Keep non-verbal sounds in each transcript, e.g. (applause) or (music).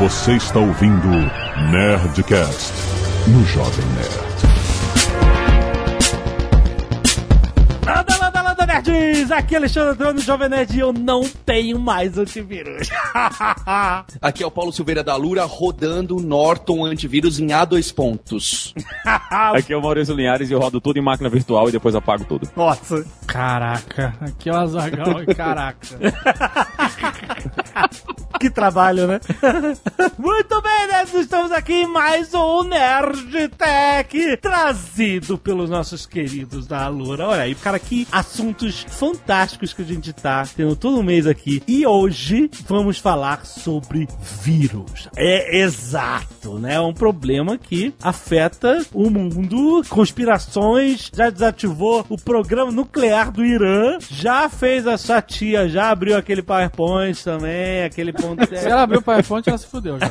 Você está ouvindo Nerdcast no Jovem Nerd. Landa, landa, landa, nerds! Aqui é Alexandre Antônio, Jovem Nerd, e eu não tenho mais antivírus. (laughs) Aqui é o Paulo Silveira da Lura rodando Norton antivírus em A2 pontos. (laughs) Aqui é o Maurício Linhares e eu rodo tudo em máquina virtual e depois apago tudo. Nossa. Caraca, aqui é o Azagal e (laughs) caraca. Que trabalho, né? (laughs) Muito bem, nerds, estamos aqui em mais um Nerd Tech, trazido pelos nossos queridos da Alura. Olha aí, cara, que assuntos fantásticos que a gente tá tendo todo mês aqui. E hoje vamos falar sobre vírus. É exato, né? É um problema que afeta o mundo, conspirações, já desativou o programa nuclear do Irã, já fez a sua tia, já abriu aquele PowerPoint também, aquele ponto. Se ela abriu o PowerPoint, ela se fudeu já.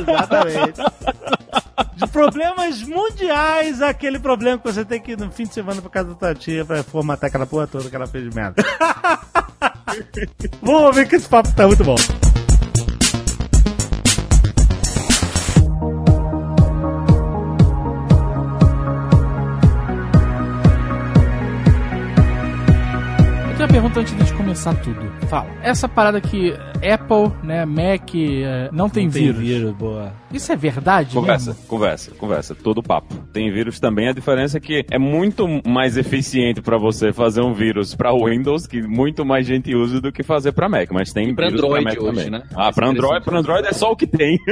Exatamente. (laughs) De problemas mundiais, aquele problema que você tem que ir no fim de semana pra casa da tua tia pra formatar aquela porra toda que ela fez de merda. (laughs) Vamos ver que esse papo tá muito bom. Pergunta antes de começar tudo. Fala. Essa parada que Apple, né, Mac, eh, não tem vírus. boa. Isso é verdade Conversa, mesmo? conversa, conversa. Todo papo. Tem vírus também, a diferença é que é muito mais eficiente pra você fazer um vírus pra Windows, que muito mais gente usa do que fazer pra Mac, mas tem pra vírus Android Mac hoje, também. né? Ah, pra Android, pra Android é só o que tem. (laughs)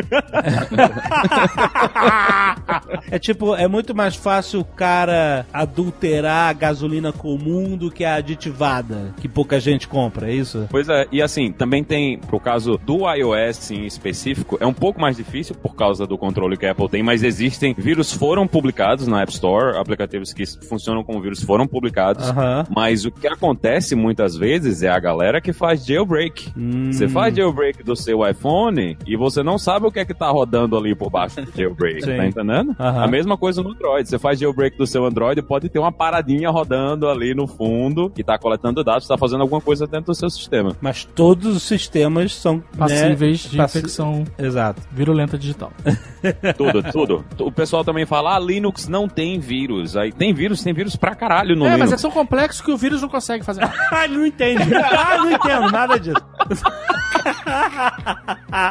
É tipo, é muito mais fácil o cara adulterar a gasolina comum do que a aditivada, que pouca gente compra, é isso? Pois é, e assim, também tem, pro caso do iOS em específico, é um pouco mais difícil por causa do controle que a Apple tem, mas existem vírus foram publicados na App Store, aplicativos que funcionam com vírus foram publicados, mas o que acontece muitas vezes é a galera que faz jailbreak. Hum. Você faz jailbreak do seu iPhone e você não sabe o que é que tá rodando ali por baixo do jailbreak, (laughs) tá entendendo? A mesma coisa no Android. Você faz jailbreak do seu Android, pode ter uma paradinha rodando ali no fundo que tá coletando dados, tá fazendo alguma coisa dentro do seu sistema. Mas todos os sistemas são Passíveis né, de passi- infecção Exato. virulenta digital. (laughs) Tudo, tudo. O pessoal também fala, ah, Linux não tem vírus. Aí tem vírus, tem vírus pra caralho no é, mas é Linux. tão complexo que o vírus não consegue fazer. Ah, (laughs) ele não entende. Ah, não entendo nada disso. (laughs)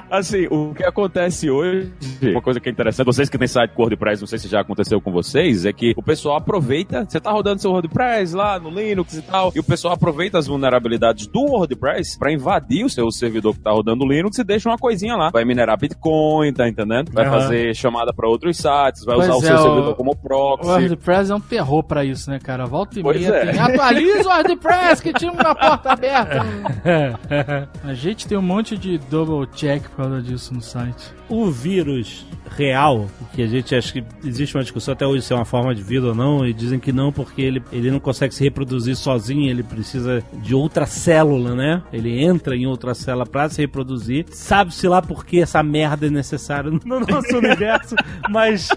Assim, o que acontece hoje, uma coisa que é interessante, vocês que têm site com WordPress, não sei se já aconteceu com vocês, é que o pessoal aproveita, você tá rodando seu WordPress lá no Linux e tal, e o pessoal aproveita as vulnerabilidades do WordPress pra invadir o seu servidor que tá rodando o Linux e deixa uma coisinha lá. Vai minerar Bitcoin, tá entendendo? Vai Aham. fazer chamada pra outros sites, vai Pois usar o é, seu o- servidor como O proxy. WordPress é um terror pra isso, né, cara? Volta e Pois meia é. tem. Atualiza o WordPress que tinha uma porta aberta. (laughs) A gente tem um monte de double check por causa disso no site. O vírus real, que a gente acha que existe uma discussão até hoje se é uma forma de vida ou não, e dizem que não porque ele, ele não consegue se reproduzir sozinho, ele precisa de outra célula, né? Ele entra em outra célula pra se reproduzir. Sabe-se lá por que essa merda é necessária no nosso (laughs) universo, mas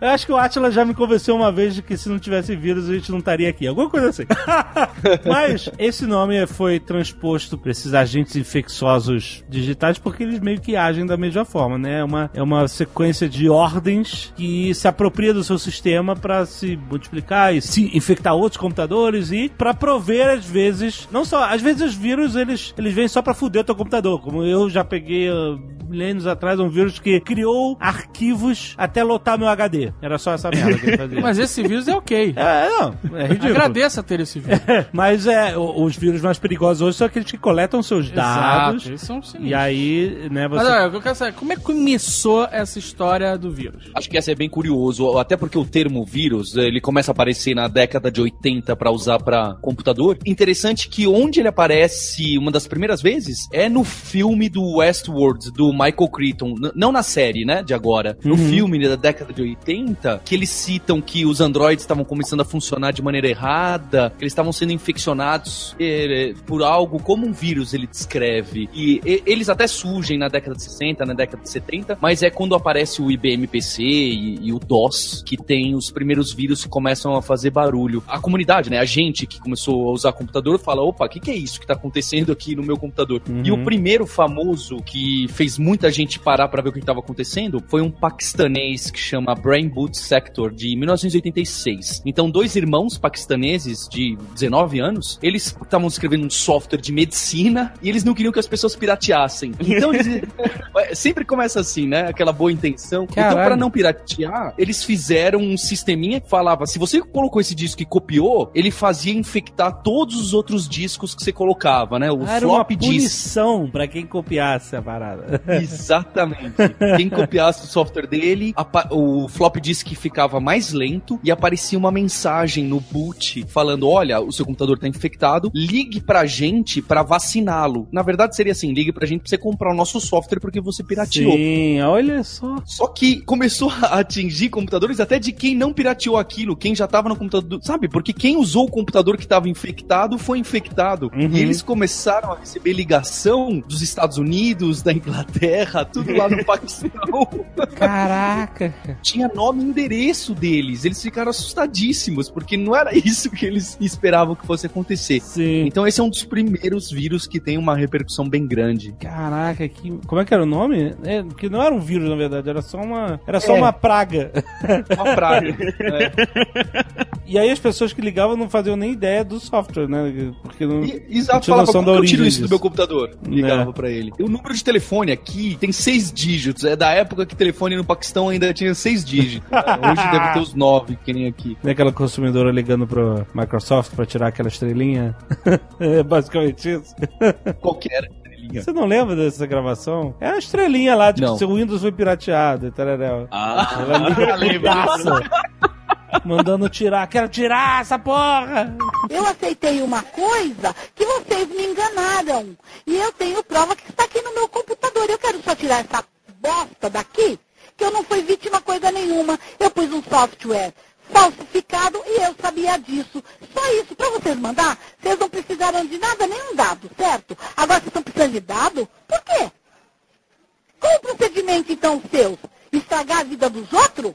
eu acho que o Atila já me convenceu uma vez de que se não tivesse vírus a gente não estaria aqui. Alguma coisa assim. (laughs) Mas esse nome foi transposto para esses agentes infecciosos digitais porque eles meio que agem da mesma forma, né? É uma, é uma sequência de ordens que se apropria do seu sistema para se multiplicar e se infectar outros computadores e para prover às vezes, não só, às vezes os vírus eles, eles vêm só para fuder o teu computador, como eu já peguei uh, milênios atrás um vírus que criou arquivos até lotar meu HD. (laughs) Era só essa merda que ele fazia. Mas esse vírus é ok. É, não, é ridículo. Agradeça ter esse vírus. (laughs) Mas é, os vírus mais perigosos hoje são aqueles que coletam seus dados. Exato, eles são sinistros. E aí, né, você. Mas olha, eu quero saber, como é que começou essa história do vírus? Acho que ia ser bem curioso, até porque o termo vírus, ele começa a aparecer na década de 80 para usar para computador. Interessante que onde ele aparece uma das primeiras vezes é no filme do Westworld, do Michael Crichton, n- não na série, né, de agora, no Uhum. filme da década de 80, que eles citam que os androides estavam começando a funcionar de maneira errada, que eles estavam sendo infeccionados eh, por algo como um vírus, ele descreve. E, e- eles até surgem na década de 60, na década de 70, mas é quando aparece o IBM PC e, e o DOS que tem os primeiros vírus que começam a fazer barulho. A comunidade, né, a gente que começou a usar computador fala, opa, o que, que é isso que tá acontecendo aqui no meu computador? Uhum. E o primeiro famoso que fez muita gente parar pra ver o que estava acontecendo foi um paquistanês que chama Brain Boot Sector, de 1986. Então, dois irmãos paquistaneses de 19 anos, eles estavam escrevendo um software de medicina e eles não queriam que as pessoas pirateassem. Então, eles... (laughs) sempre começa assim, né? Aquela boa intenção. Então, Caralho. pra não piratear, eles fizeram um sisteminha que falava: se você colocou esse disco e copiou, ele fazia infectar todos os outros discos que você colocava, né? O Era uma flop disk. punição pra quem copiasse a parada. Exatamente. Quem copiasse o software dele, o flop disk ficava mais lento e aparecia uma mensagem no boot falando: olha, o seu computador tá infectado, ligue pra gente pra vaciná-lo. Na verdade, seria assim: ligue pra gente pra você comprar o nosso software porque você pirateou. Sim, olha só. Só que começou a atingir computadores até de quem não pirateou aquilo, quem já tava no computador. Sabe? Porque quem usou o computador que tava infectado foi infectado. Uhum. E eles começaram a receber ligação dos Estados Unidos, da Inglaterra, tudo lá no (laughs) Paquistão. Caraca. Tinha nome e endereço deles. Eles ficaram assustadíssimos, porque não era (laughs) isso que eles esperavam que fosse acontecer. Sim. Então esse é um dos primeiros vírus que tem uma repercussão bem grande. Caraca, que. Como é que era o nome? É, que não era um vírus, na verdade, era só uma. Era só É. uma praga. Uma praga. (laughs) É. E aí as pessoas que ligavam não faziam nem ideia do software, né? Porque não. E, exato, tinha falava, da eu tiro isso do disso?" meu computador? Ligava É. pra ele. O número de telefone aqui tem seis dígitos. É da época que telefone no Paquistão ainda tinha seis dígitos. Hoje deve ter os nove, que nem aqui. Tem aquela consumidora ligando pro Microsoft pra tirar aquela estrelinha. (laughs) é basicamente isso. Qualquer estrelinha. Você não lembra dessa gravação? É a estrelinha lá de Não. que seu Windows foi pirateado, e tareréu. Ah, Ela liga putaça, (laughs) Mandando tirar. Quero tirar essa porra! Eu aceitei uma coisa que vocês me enganaram. E eu tenho prova que está aqui no meu computador. Eu quero só tirar essa bosta daqui, que eu não fui vítima coisa nenhuma. Eu pus um software falsificado e eu sabia disso. Só isso. Para vocês mandar, vocês não precisaram de nada, nenhum dado, certo? Agora vocês estão precisando de dado? Por quê? Qual o procedimento, então, seu? Estragar a vida dos outros?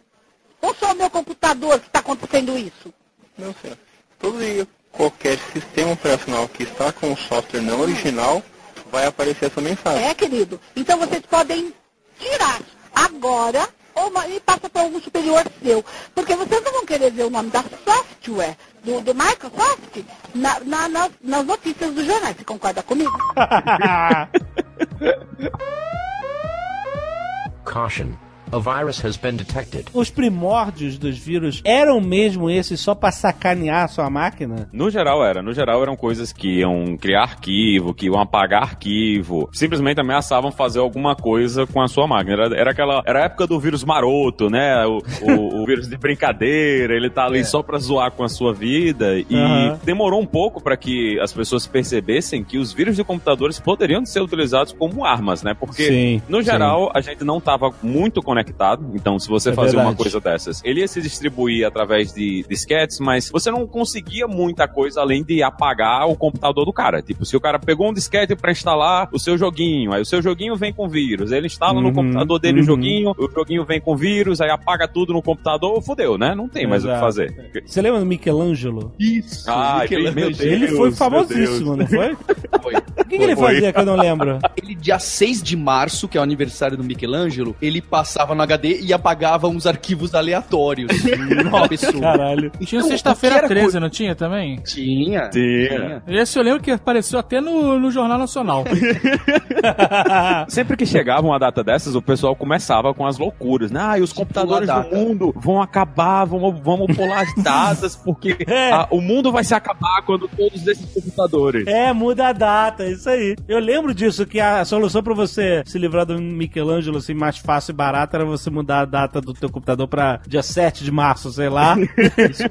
Ou só o meu computador que está acontecendo isso? Não, senhor. Todo e qualquer sistema operacional que está com o software não original, vai aparecer essa mensagem. É, querido. Então vocês podem tirar agora ou e passa para algum superior seu. Porque vocês não vão querer ver o nome da software do, do Microsoft na- na- nas, nas notícias dos jornais. Você concorda comigo? (laughs) (laughs) Caution. A virus has been detected. Os primórdios dos vírus eram mesmo esses só pra sacanear a sua máquina? No geral era. No geral eram coisas que iam criar arquivo, que iam apagar arquivo. Simplesmente ameaçavam fazer alguma coisa com a sua máquina. Era, era aquela. Era a época do vírus maroto, né? O, o- o (laughs) vírus de brincadeira. Ele tá ali só pra zoar com a sua vida. E Aham. demorou um pouco pra que as pessoas percebessem que os vírus de computadores poderiam ser utilizados como armas, né? Porque Sim, no geral, a gente não estava muito conectado. Então, se você É fazia uma coisa dessas, ele ia se distribuir através de disquetes, mas você não conseguia muita coisa além de apagar o computador do cara. Tipo, se o cara pegou um disquete para instalar o seu joguinho, aí o seu joguinho vem com vírus, ele instala no Uhum, computador dele uhum. o joguinho, o joguinho vem com vírus, aí apaga tudo no computador, fodeu, né? Não tem mais o que Exato. fazer. Você lembra do Michelangelo? Isso. Ai, meu Deus. Ele foi famosíssimo, não foi? (laughs) Foi. O que, que ele Foi. fazia que eu não lembro? Ele, dia 6 de março, que é o aniversário do Michelangelo, ele passava no HD e apagava uns arquivos aleatórios. (laughs) Uma pessoa. Caralho. Tinha Então, sexta-feira o que era 13, não tinha também? Tinha. Tinha. Esse eu lembro que apareceu até no, no Jornal Nacional. (laughs) Sempre que chegava uma data dessas, o pessoal começava com as loucuras, né? Ah, e os computadores pular do mundo vão acabar, vamos, vamos pular as (laughs) datas, porque É. ah, o mundo vai se acabar quando todos esses computadores. É, muda a data, é isso aí. Eu lembro disso, que a solução pra você se livrar do Michelangelo assim, mais fácil e barata certo era você mudar a data do teu computador pra dia 7 de março, sei lá. (laughs)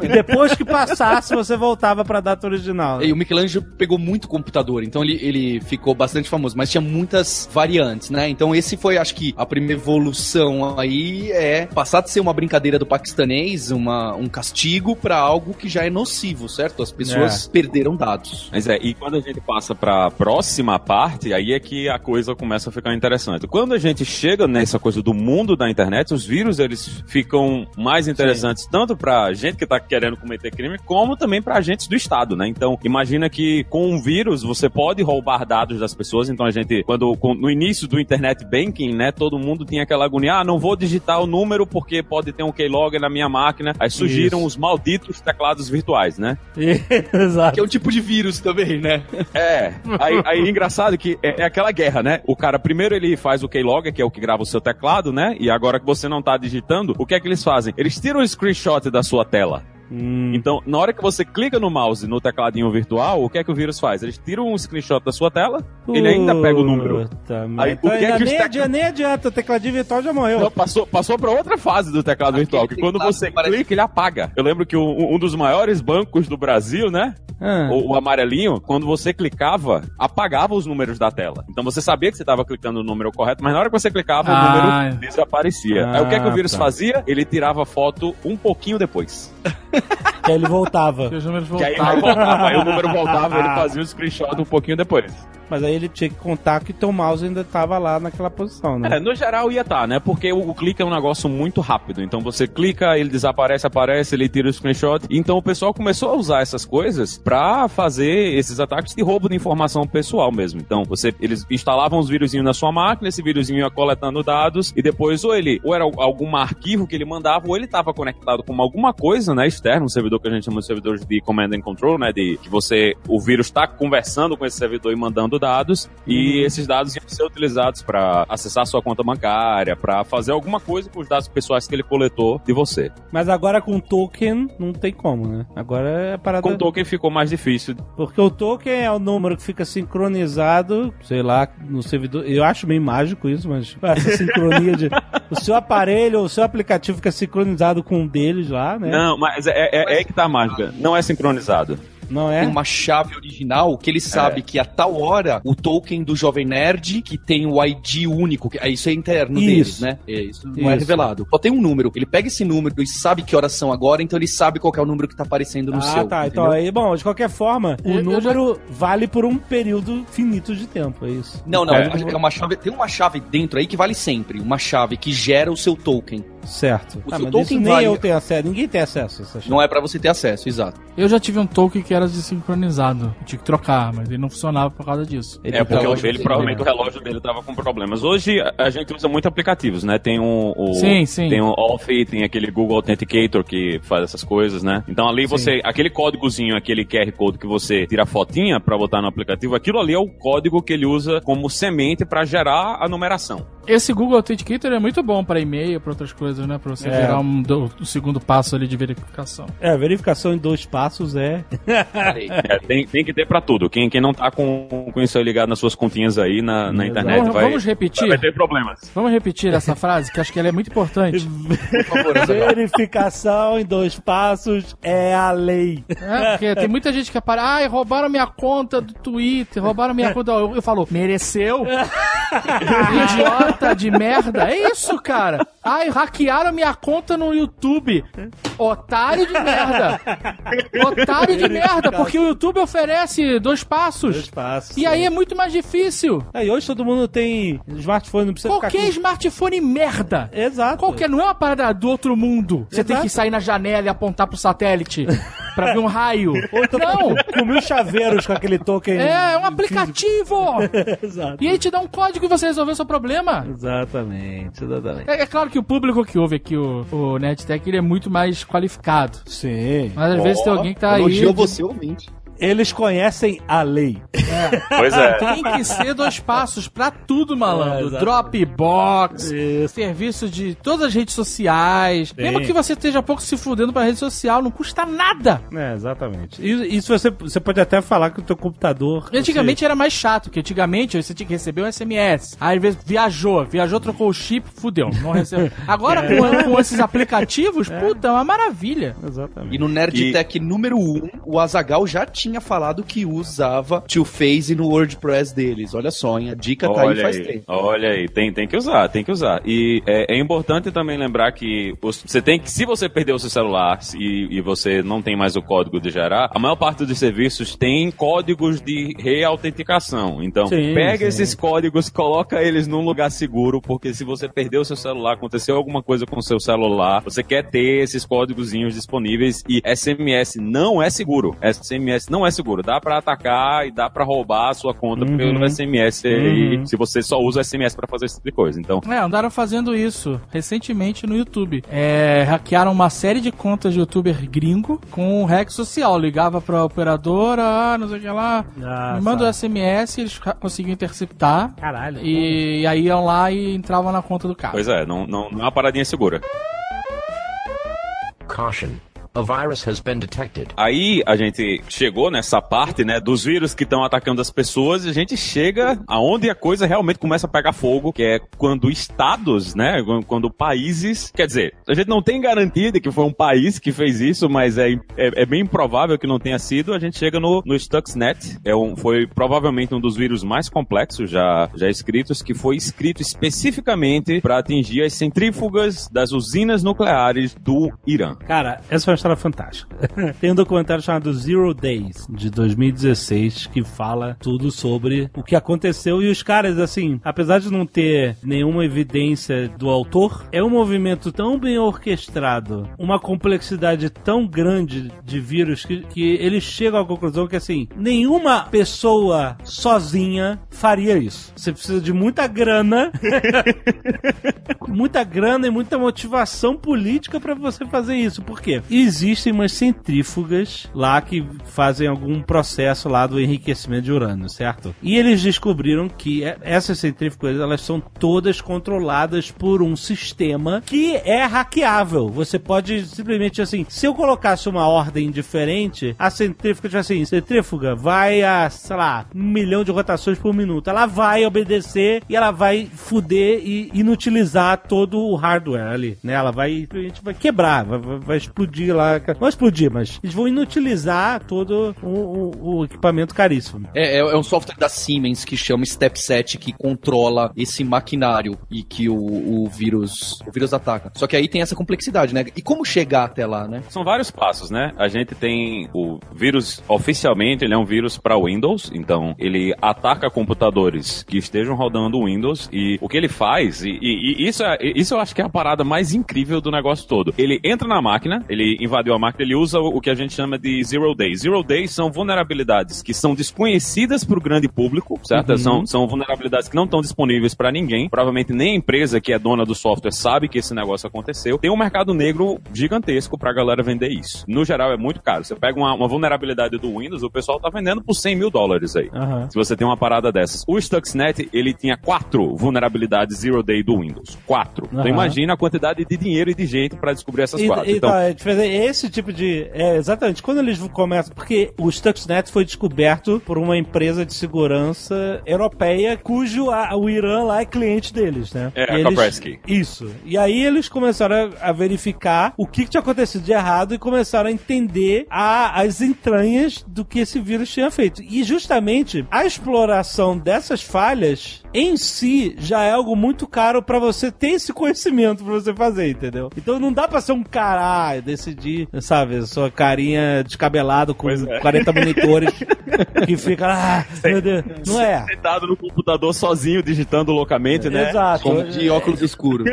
e depois que passasse, você voltava pra data original. E o Michelangelo pegou muito computador, então ele, ele ficou bastante famoso, mas tinha muitas variantes, né? Então esse foi, acho que, a primeira evolução aí é passar de ser uma brincadeira do paquistanês, uma, um castigo, pra algo que já é nocivo, certo? As pessoas perderam dados. Mas é, e quando a gente passa pra próxima parte, aí é que a coisa começa a ficar interessante. Quando a gente chega nessa coisa do mundo da internet, os vírus eles ficam mais interessantes tanto pra gente que tá querendo cometer crime, como também pra agentes do Estado, né? Então, imagina que com um vírus você pode roubar dados das pessoas. Então a gente, quando com- no início do internet banking, né, todo mundo tinha aquela agonia, ah, não vou digitar o número porque pode ter um keylogger na minha máquina. Aí surgiram Isso. os malditos teclados virtuais, né? (laughs) Exato. Que é um tipo de vírus também, né? (laughs) É. Aí, aí engraçado que é, é aquela guerra, né? O cara, primeiro ele faz o keylogger, que é o que grava o seu teclado, né? E agora que você não tá digitando, o que é que eles fazem? Eles tiram um screenshot da sua tela. Hum. Então, na hora que você clica no mouse no tecladinho virtual, o que é que o vírus faz? Eles tiram um screenshot da sua tela, ele ainda pega o número. Puta Aí, merda. o que é Então, que nem, tec- adianta, nem adianta, o tecladinho virtual já morreu. Não, passou, passou pra outra fase do teclado virtual, que quando você parece- clica, ele apaga. Eu lembro que um, um dos maiores bancos do Brasil, né? Ah. O, o amarelinho, quando você clicava, apagava os números da tela. Então você sabia que você estava clicando no número correto, mas na hora que você clicava, Ah. o número desaparecia. Aí o que é que o vírus tá. fazia? Ele tirava foto um pouquinho depois. (laughs) Que aí ele voltava. Que os números Que aí voltava, aí o número voltava, ele fazia o screenshot um pouquinho depois. Mas aí ele tinha que contar que teu mouse ainda tava lá naquela posição, né? É, no geral ia estar, né? Porque o, o clique é um negócio muito rápido. Então você clica, ele desaparece, aparece, ele tira o screenshot. Então o pessoal começou a usar essas coisas pra fazer esses ataques de roubo de informação pessoal mesmo. Então você, eles instalavam os vírusinhos na sua máquina, esse vírusinho ia coletando dados e depois ou ele, ou era algum arquivo que ele mandava, ou ele estava conectado com alguma coisa, né, externa, um servidor que a gente chama de servidores de command and control, né, de que você, o vírus está conversando com esse servidor e mandando dados e esses dados iam ser utilizados para acessar sua conta bancária, para fazer alguma coisa com os dados pessoais que ele coletou de você. Mas agora com token não tem como, né? Agora é parada. Com o token ficou mais difícil. Porque o token é o número que fica sincronizado, sei lá, no servidor. Eu acho meio mágico isso, mas essa (laughs) sincronia de. O seu aparelho, o seu aplicativo fica sincronizado com um deles lá, né? Não, mas é, é, é aí que tá a mágica. Não é sincronizado. Não é? Tem uma chave original que ele sabe que a tal hora o token do Jovem Nerd, que tem o ID único, que, é, isso é interno Isso. deles, né? É, isso não é Isso. revelado. Só tem um número. Ele pega esse número e sabe que horas são agora, então ele sabe qual que é o número que tá aparecendo no ah, seu. tá. Então, entendeu? aí, bom, de qualquer forma, o Eu- eu número vale por um período finito de tempo, é isso. Não, não, É. é uma chave, tem uma chave dentro aí que vale sempre. Uma chave que gera o seu token. Certo. O Ah, seu token nem vale- eu tenho acesso, ninguém tem acesso a essa chave. Não é pra você ter acesso, exato. Eu já tive um token que era desincronizado. Eu tinha que trocar, mas ele não funcionava por causa disso. Ele É, porque o dele, provavelmente o relógio dele tava com problemas. Hoje a- gente usa muito aplicativos, né? Tem um, o, Sim, sim. Tem o Authy, tem aquele Google Authenticator que faz essas coisas, né? Então ali você, aquele códigozinho, aquele QR Code que você tira a fotinha pra botar no aplicativo, aquilo ali é o código que ele usa como semente pra gerar a numeração. Esse Google Authenticator é muito bom pra e-mail, pra outras coisas, né? Pra você É. gerar um, do- o segundo passo ali de verificação. É, verificação em dois passos é. É, tem, tem que ter pra tudo. Quem, quem não tá com, com isso aí ligado nas suas continhas aí na, na internet Vamos, vai, vamos repetir? vai ter problemas. Vamos repetir essa frase, que acho que ela é muito importante. Por favor. Verificação em dois passos é a lei. É, porque tem muita gente que apara, ai, roubaram minha conta do Twitter, roubaram minha conta. Eu, eu falo, mereceu? (laughs) Idiota de merda. É isso, cara. Ai, hackearam minha conta no YouTube. Otário de merda. Otário de merda, porque o YouTube oferece dois passos. Dois passos. E aí é muito mais difícil. Aí hoje todo mundo tem smartphone, não precisa Qualquer ficar smartphone merda. com... Exato. Qualquer, não é uma parada do outro mundo. Você tem Exato. que sair na janela e apontar pro satélite (laughs) pra ver um raio. Então, Não! Com mil chaveiros com aquele token. É, é um aplicativo! (laughs) Exato. E aí te dá um código e você resolveu seu problema. Exatamente, exatamente. É, é claro que o público que ouve aqui o, o NetTech ele é muito mais qualificado. Sim. Mas às vezes tem alguém que tá aí. Elogiou de- você, ouvinte. Eles conhecem a lei. Pois é. Tem que ser dois passos pra tudo, É, malandro. exatamente. Dropbox, Isso. serviço de todas as redes sociais. Sim. Mesmo que você esteja pouco se fudendo pra rede social, não custa nada. É, exatamente. E, e se você, você pode até falar que o teu computador... Antigamente era mais chato, porque antigamente você tinha que receber um SMS. Aí às vezes viajou, viajou, trocou o chip, fudeu, não recebeu. Agora (laughs) com, com esses aplicativos, puta, é uma maravilha. Você... Exatamente. E no Nerdtech número 1, o Azagal já tinha falado que usava Two Phase no WordPress deles. Olha só, hein? A dica tá aí Olha faz aí, tempo. olha aí, tem, tem que usar, tem que usar. E é, é importante também lembrar que os- você tem que, se você perdeu o seu celular e, e você não tem mais o código de gerar, a maior parte dos serviços tem códigos de reautenticação. Então, Sim, pega sim. esses códigos, coloca eles num lugar seguro, porque se você perdeu o seu celular, aconteceu alguma coisa com o seu celular, você quer ter esses códigozinhos disponíveis e SMS não é seguro. SMS não é seguro. Dá pra atacar e dá pra roubar a sua conta Uhum. pelo SMS aí, Uhum. se você só usa o SMS pra fazer esse tipo de coisa. Então, É, andaram fazendo isso recentemente no YouTube. É, hackearam uma série de contas de youtuber gringo com um hack social. Ligava pra operadora, ah, não sei o que lá, Ah, me manda o. SMS, eles conseguiam interceptar. Caralho. E aí iam lá e entravam na conta do cara. pois é, não, não, não é uma paradinha segura. Caution. A virus has been detected. Aí a gente chegou nessa parte, né, dos vírus que estão atacando as pessoas e a gente chega aonde a coisa realmente começa a pegar fogo, que é quando estados, né, quando países, quer dizer, a gente não tem garantia de que foi um país que fez isso, mas é, é, é bem improvável que não tenha sido. A gente chega no, no Stuxnet, é um, foi provavelmente um dos vírus mais complexos já, já escritos, que foi escrito especificamente para atingir as centrífugas das usinas nucleares do Irã. Cara, essa foi uma história fantástica. (laughs) Tem um documentário chamado Zero Days, de 2016, que fala tudo sobre o que aconteceu. E os caras, assim, apesar de não ter nenhuma evidência do autor, é um movimento tão bem orquestrado, uma complexidade tão grande de vírus, que, que eles chegam à conclusão que, assim, nenhuma pessoa sozinha faria isso. Você precisa de muita grana (laughs) muita grana e muita motivação política pra você fazer isso. Por quê? Existem umas centrífugas lá que fazem algum processo lá do enriquecimento de urânio, certo? E eles descobriram que é- essas centrífugas elas são todas controladas por um sistema que é hackeável. Você pode simplesmente assim, se eu colocasse uma ordem diferente, a centrífuga tipo assim, centrífuga vai a, sei lá, um milhão de rotações por minuto. Ela vai obedecer e ela vai fuder e inutilizar todo o hardware ali, né? Ela vai, vai quebrar, vai- vai explodir lá. Não vai explodir, mas eles vão inutilizar todo o, o- o equipamento caríssimo. É, é, é um software da Siemens que chama Stepset que controla esse maquinário e que o, o vírus o vírus ataca. Só que aí tem essa complexidade, né? E como chegar até lá, né? São vários passos, né? A gente tem o vírus, oficialmente, ele é um vírus para Windows, então ele ataca computadores que estejam rodando Windows e o que ele faz, e, e- e isso, é, isso eu acho que é a parada mais incrível do negócio todo. Ele entra na máquina, ele invadiu a máquina, ele usa o, que a gente chama de Zero Days. Zero Days são vulnerabilidades que são desconhecidas para o grande público, certo? São, são vulnerabilidades que não estão disponíveis para ninguém. Provavelmente nem a empresa que é dona do software sabe que esse negócio aconteceu. Tem um mercado negro gigantesco pra galera vender isso. No geral é muito caro. Você pega uma, uma vulnerabilidade do Windows, o pessoal tá vendendo por 100 mil dólares aí. Aham. Se você tem uma parada dessas. O Stuxnet, ele tinha quatro vulnerabilidades Zero Day do Windows. Quatro. Então Aham. imagina a quantidade de dinheiro e de jeito pra descobrir essas E- quatro. Então, Então, é esse tipo de. É, exatamente. Quando eles começam. Porque o Stuxnet foi descoberto por uma empresa de segurança europeia, cujo a- o Irã lá é cliente deles, né? É, E a eles-. Isso. E aí eles começaram a, a verificar o que, que tinha acontecido de errado e começaram a entender a- as entranhas do que esse vírus tinha feito. E justamente a exploração dessas falhas em si já é algo muito caro pra você ter esse conhecimento pra você fazer, entendeu? Então não dá pra ser um cara, ah, sabe, sua carinha descabelado com é. 40 monitores (laughs) que fica, ah, meu Deus, não é. sentado no computador sozinho, digitando loucamente, né? Exato. Como de óculos escuros.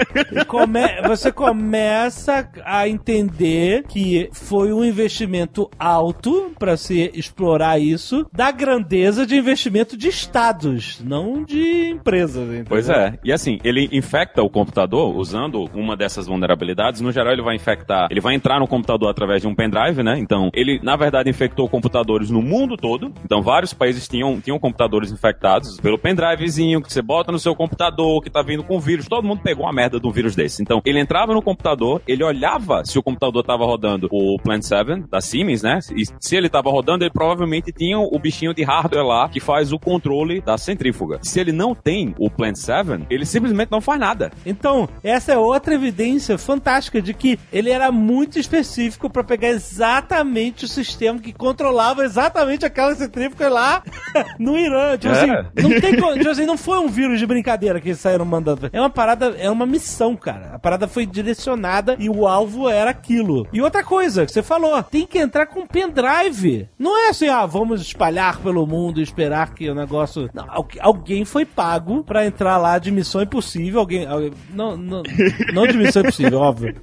Come- você começa a entender que foi um investimento alto para se explorar isso, da grandeza de investimento de Estado. dados, não de empresas. Entendeu? Pois é. E assim, ele infecta o computador usando uma dessas vulnerabilidades. No geral, ele vai infectar, ele vai entrar no computador através de um pendrive, né? Então, ele, na verdade, infectou computadores no mundo todo. Então, vários países tinham, tinham computadores infectados pelo pendrivezinho que você bota no seu computador, que tá vindo com vírus. Todo mundo pegou uma merda de um vírus desse. Então, ele entrava no computador, ele olhava se o computador tava rodando o Plant 7 da Siemens, né? E se ele tava rodando, ele provavelmente tinha o bichinho de hardware lá que faz o controle da centrífuga. Se ele não tem o Plant 7, ele simplesmente não faz nada. Então, essa é outra evidência fantástica de que ele era muito específico para pegar exatamente o sistema que controlava exatamente aquela centrífuga lá (laughs) no Irã. Tipo É. assim, não tem tipo assim, não foi um vírus de brincadeira que eles saíram mandando. É uma parada, é uma missão, cara. A parada foi direcionada e o alvo era aquilo. E outra coisa que você falou, tem que entrar com pendrive. Não é assim, ah, vamos espalhar pelo mundo e esperar que o negócio. Não, al- alguém foi pago pra entrar lá de missão impossível. Alguém. alguém- não, não, não de missão impossível, óbvio.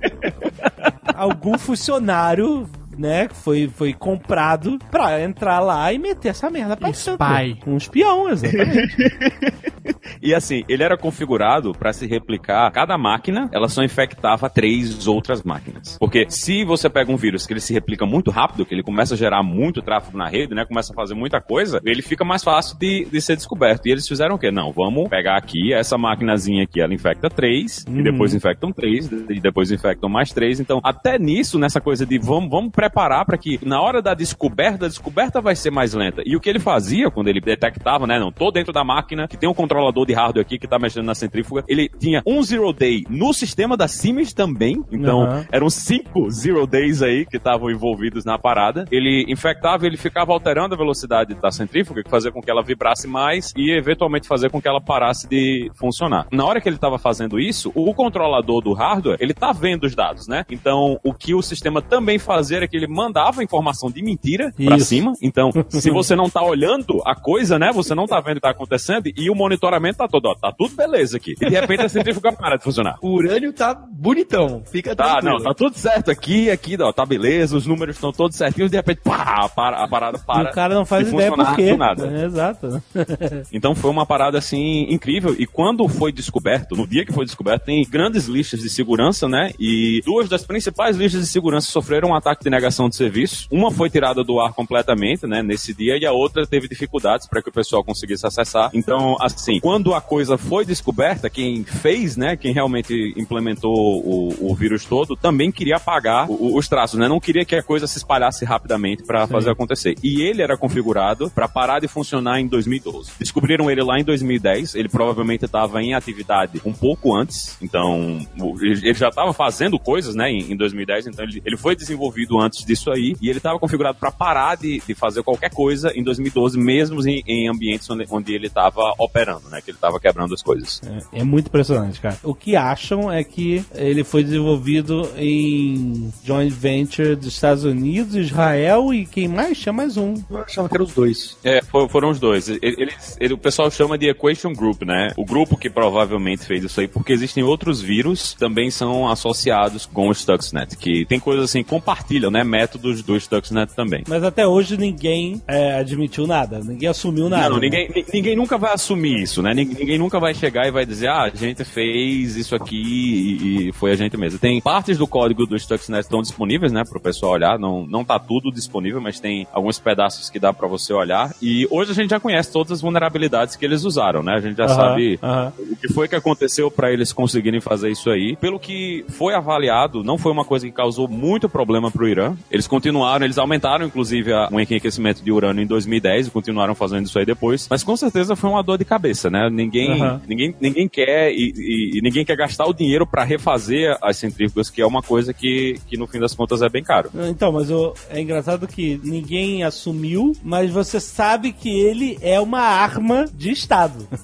Algum funcionário. Né, foi, foi comprado pra entrar lá e meter essa merda pra dentro. Spy. Um espião, exatamente. (laughs) E assim, ele era configurado para se replicar. Cada máquina, ela só infectava três outras máquinas. Porque se você pega um vírus que ele se replica muito rápido, que ele começa a gerar muito tráfego na rede, né? Começa a fazer muita coisa, ele fica mais fácil de, de ser descoberto. E eles fizeram o quê? Não, vamos pegar aqui essa maquinazinha aqui, ela infecta três, e depois infectam três, e depois infectam mais três. Então, até nisso, nessa coisa de vamos, vamos preparar para que na hora da descoberta, a descoberta vai ser mais lenta. E o que ele fazia quando ele detectava, né? Não, tô dentro da máquina, que tem um controlador de hardware aqui que tá mexendo na centrífuga. Ele tinha um zero day no sistema da Siemens também. Então, Aham. eram cinco zero days aí que estavam envolvidos na parada. Ele infectava, ele ficava alterando a velocidade da centrífuga, que fazia com que ela vibrasse mais e eventualmente fazer com que ela parasse de funcionar. Na hora que ele estava fazendo isso, o controlador do hardware, ele tá vendo os dados, né? Então, o que o sistema também fazia era que ele mandava informação de mentira pra Isso. cima. Então, se (laughs) você não tá olhando a coisa, né? Você não tá vendo o que tá acontecendo e o monitoramento tá todo, ó, tá tudo beleza aqui. E de repente a centrífuga para de funcionar. O urânio tá bonitão. Fica Tá, tranquilo. não, tá tudo certo aqui, aqui, ó, tá beleza, os números estão todos certinhos, de repente, pá, a, para- a parada E para. o cara não faz de ideia funcionar por quê. nada. É, exato. (laughs) Então foi uma parada assim incrível. E quando foi descoberto, no dia que foi descoberto, tem grandes listas de segurança, né? E duas das principais listas de segurança sofreram um ataque de negação de serviço. Uma foi tirada do ar completamente, né? Nesse dia, e a outra teve dificuldades para que o pessoal conseguisse acessar. Então, assim, quando a coisa foi descoberta, quem fez, né? Quem realmente implementou o, o vírus todo, também queria apagar o- os traços, né? Não queria que a coisa se espalhasse rapidamente para fazer acontecer. E ele era configurado para parar de funcionar em 2012. Descobriram ele lá em 2010. Ele provavelmente estava em atividade um pouco antes. Então, ele ele já estava fazendo coisas, né? Em, em 2010. Então, ele, ele foi desenvolvido antes disso aí. E ele estava configurado para parar de, de fazer qualquer coisa em 2012, mesmo em, em ambientes onde, onde ele estava operando, né? Que ele estava quebrando as coisas. É, é muito impressionante, cara. O que acham é que ele foi desenvolvido em joint venture dos Estados Unidos, Israel e quem mais? Tinha mais um. Eu achava que eram os dois. É, fo- foram os dois. Ele- Eles, ele- o pessoal chama de Equation Group, né? O grupo que provavelmente fez isso aí, porque existem outros vírus que também são associados com o Stuxnet, que tem coisas assim, compartilham, né? Métodos do Stuxnet também. Mas até hoje ninguém é, admitiu nada, ninguém assumiu nada. Não, né? ninguém, ni- ninguém nunca vai assumir isso, né? Ninguém, nunca vai chegar e vai dizer, ah, a gente fez isso aqui e, e foi a gente mesmo. Tem partes do código do Stuxnet que estão disponíveis, né, pro pessoal olhar. Não, não tá tudo disponível, mas tem alguns pedaços que dá pra você olhar. E hoje a gente já conhece todas as vulnerabilidades que eles usaram, né? A gente já sabe o que foi que aconteceu pra eles conseguirem fazer isso aí. Pelo que foi avaliado, não foi uma coisa que causou muito problema pro Irã. Eles continuaram, eles aumentaram inclusive a- o enriquecimento de urânio em 2010 e continuaram fazendo isso aí depois. Mas com certeza foi uma dor de cabeça, né? Ninguém, Aham. ninguém, ninguém quer e, e- e ninguém quer gastar o dinheiro pra refazer as centrífugas, que é uma coisa que, que no fim das contas é bem caro. Então, mas o- é engraçado que ninguém assumiu, mas você sabe que ele é uma arma de Estado. (laughs)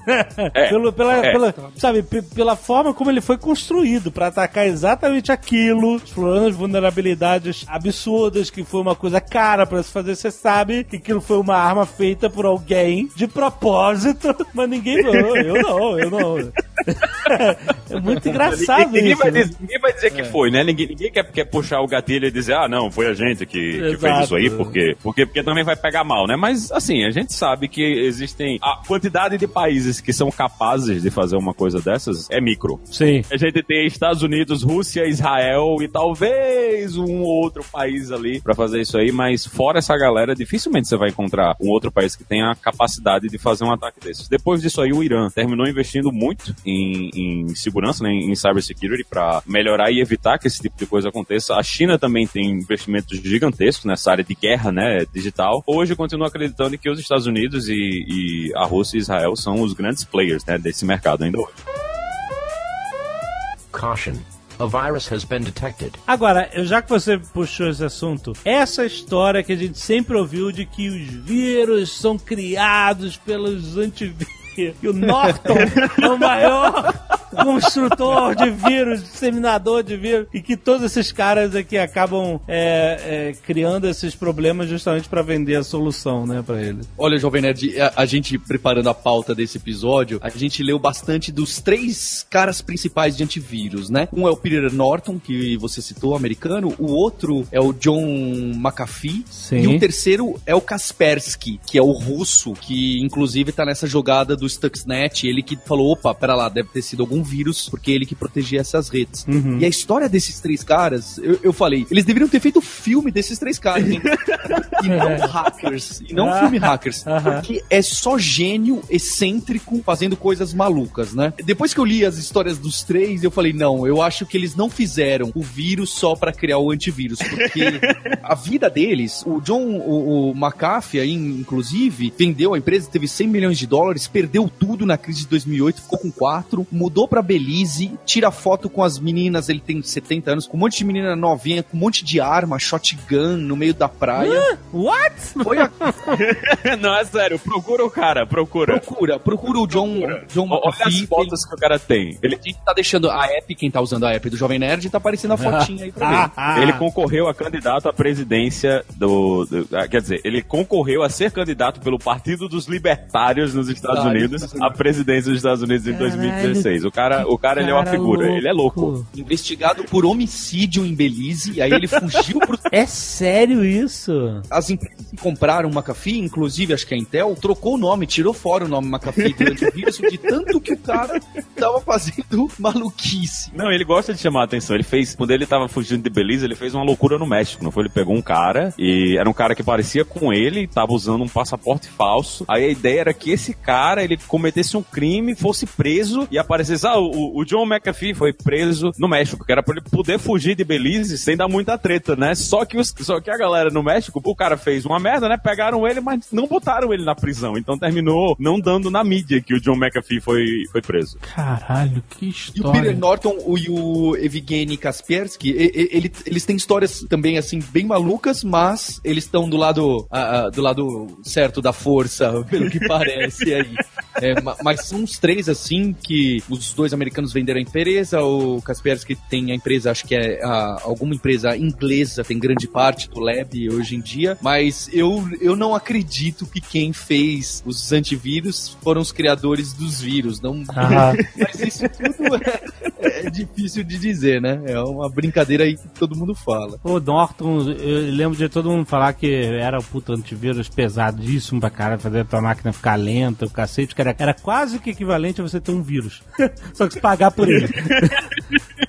É, (laughs) Pelo- pela, é. pela- sabe, pe- pela forma como ele foi construído pra atacar exatamente aquilo, explorando as vulnerabilidades absurdas, que foi uma coisa cara pra se fazer. Você sabe que aquilo foi uma arma feita por alguém de propósito, (laughs) mas ninguém. Eu, eu não, eu não. (laughs) É muito engraçado ninguém, isso. vai né? dizer, ninguém vai dizer que foi, né? Ninguém, ninguém quer, quer puxar o gatilho e dizer, ah, não, foi a gente que, que fez isso aí, porque, porque, porque também vai pegar mal, né? Mas, assim, a gente sabe que existem. A quantidade de países que são capazes de fazer uma coisa dessas é micro. Sim. A gente tem Estados Unidos, Rússia, Israel e talvez um outro país ali pra fazer isso aí, mas fora essa galera, dificilmente você vai encontrar um outro país que tenha a capacidade de fazer um ataque desses. Depois disso aí, o Irã terminou investindo muito em, em segurança, né, em cybersecurity, pra melhorar e evitar que esse tipo de coisa aconteça. A China também tem investimentos gigantescos nessa área de guerra, né, digital. Hoje continua acreditando que os Estados Unidos e, e a Rússia e Israel são os grandes players, né, desse mercado ainda hoje. Caution. A virus has been detected. Agora, já que você puxou esse assunto, essa história que a gente sempre ouviu de que os vírus são criados pelos antivírus. E o Norton (laughs) é o maior construtor de vírus, disseminador de vírus, e que todos esses caras aqui acabam é, é, criando esses problemas justamente para vender a solução, né, para eles. Olha, Jovem Nerd, a, a gente preparando a pauta desse episódio, a gente leu bastante dos três caras principais de antivírus, né? Um é o Peter Norton, que você citou, americano, o outro é o John McAfee, Sim. e o terceiro é o Kaspersky, que é o russo, que inclusive tá nessa jogada do Stuxnet, ele que falou, opa, pera lá, deve ter sido algum vírus, porque ele que protegia essas redes. Uhum. E a história desses três caras, eu, eu falei, eles deveriam ter feito filme desses três caras, hein? (laughs) e não hackers, e não Ah, filme hackers, aham. porque é só gênio excêntrico fazendo coisas malucas, né? Depois que eu li as histórias dos três, eu falei, não, eu acho que eles não fizeram o vírus só pra criar o antivírus, porque (laughs) a vida deles, o John, o, o McAfee, aí, inclusive, vendeu a empresa, teve 100 milhões de dólares, perdeu tudo na crise de 2008, ficou com quatro, mudou pra Belize, tira foto com as meninas, ele tem 70 anos, com um monte de menina novinha, com um monte de arma, shotgun no meio da praia. What? Foi a (laughs) (laughs) não, é sério, procura o cara, procura. procura, procura o John, John Olha as McAfee. fotos que o cara tem. Ele, A gente tá deixando a app, quem tá usando a app do Jovem Nerd, tá aparecendo a fotinha aí pra ver. Ah, ele concorreu a candidato à presidência do, do- ah, Quer dizer, ele concorreu a ser candidato pelo Partido dos Libertários nos Estados Ah, Unidos à presidência dos Estados Unidos em Caralho. 2016. O cara, o cara, ele é uma Cara figura, ele é louco. Investigado por homicídio em Belize, aí ele fugiu pro. (laughs) É sério isso? As empresas que compraram o McAfee, inclusive acho que a Intel, trocou o nome, tirou fora o nome McAfee do antivírus, de tanto que o cara tava fazendo maluquice. Não, ele gosta de chamar a atenção. Ele fez, quando ele tava fugindo de Belize, ele fez uma loucura no México, não foi? Ele pegou um cara e era um cara que parecia com ele, tava usando um passaporte falso. Aí a ideia era que esse cara, ele cometesse um crime, fosse preso e aparecesse, ah, o, o John McAfee foi preso no México, que era pra ele poder fugir de Belize sem dar muita treta, né? Só que, os, só que a galera no México, o cara fez uma merda, né? Pegaram ele, mas não botaram ele na prisão. Então terminou não dando na mídia que o John McAfee foi, foi preso. Caralho, que E o história. Peter Norton o- e o Evgeny Kaspersky, e- e- ele- eles têm histórias também, assim, bem malucas, mas eles estão do lado, ah, ah, do lado certo da força, (laughs) pelo que parece aí. É, ma- mas são os três, assim, que os dois americanos venderam a empresa, o Kaspersky tem a empresa, acho que é ah, alguma empresa inglesa, tem grande parte do lab hoje em dia, mas eu, eu não acredito que quem fez os antivírus foram os criadores dos vírus, não... Ah, (laughs) Mas isso tudo é, é difícil de dizer, né? É uma brincadeira aí que todo mundo fala. o Norton, eu lembro de todo mundo falar que era o puto antivírus pesadíssimo pra caralho, fazer a tua máquina ficar lenta, o cacete, era, era quase que equivalente a você ter um vírus. (laughs) Só que se pagar por ele. (laughs)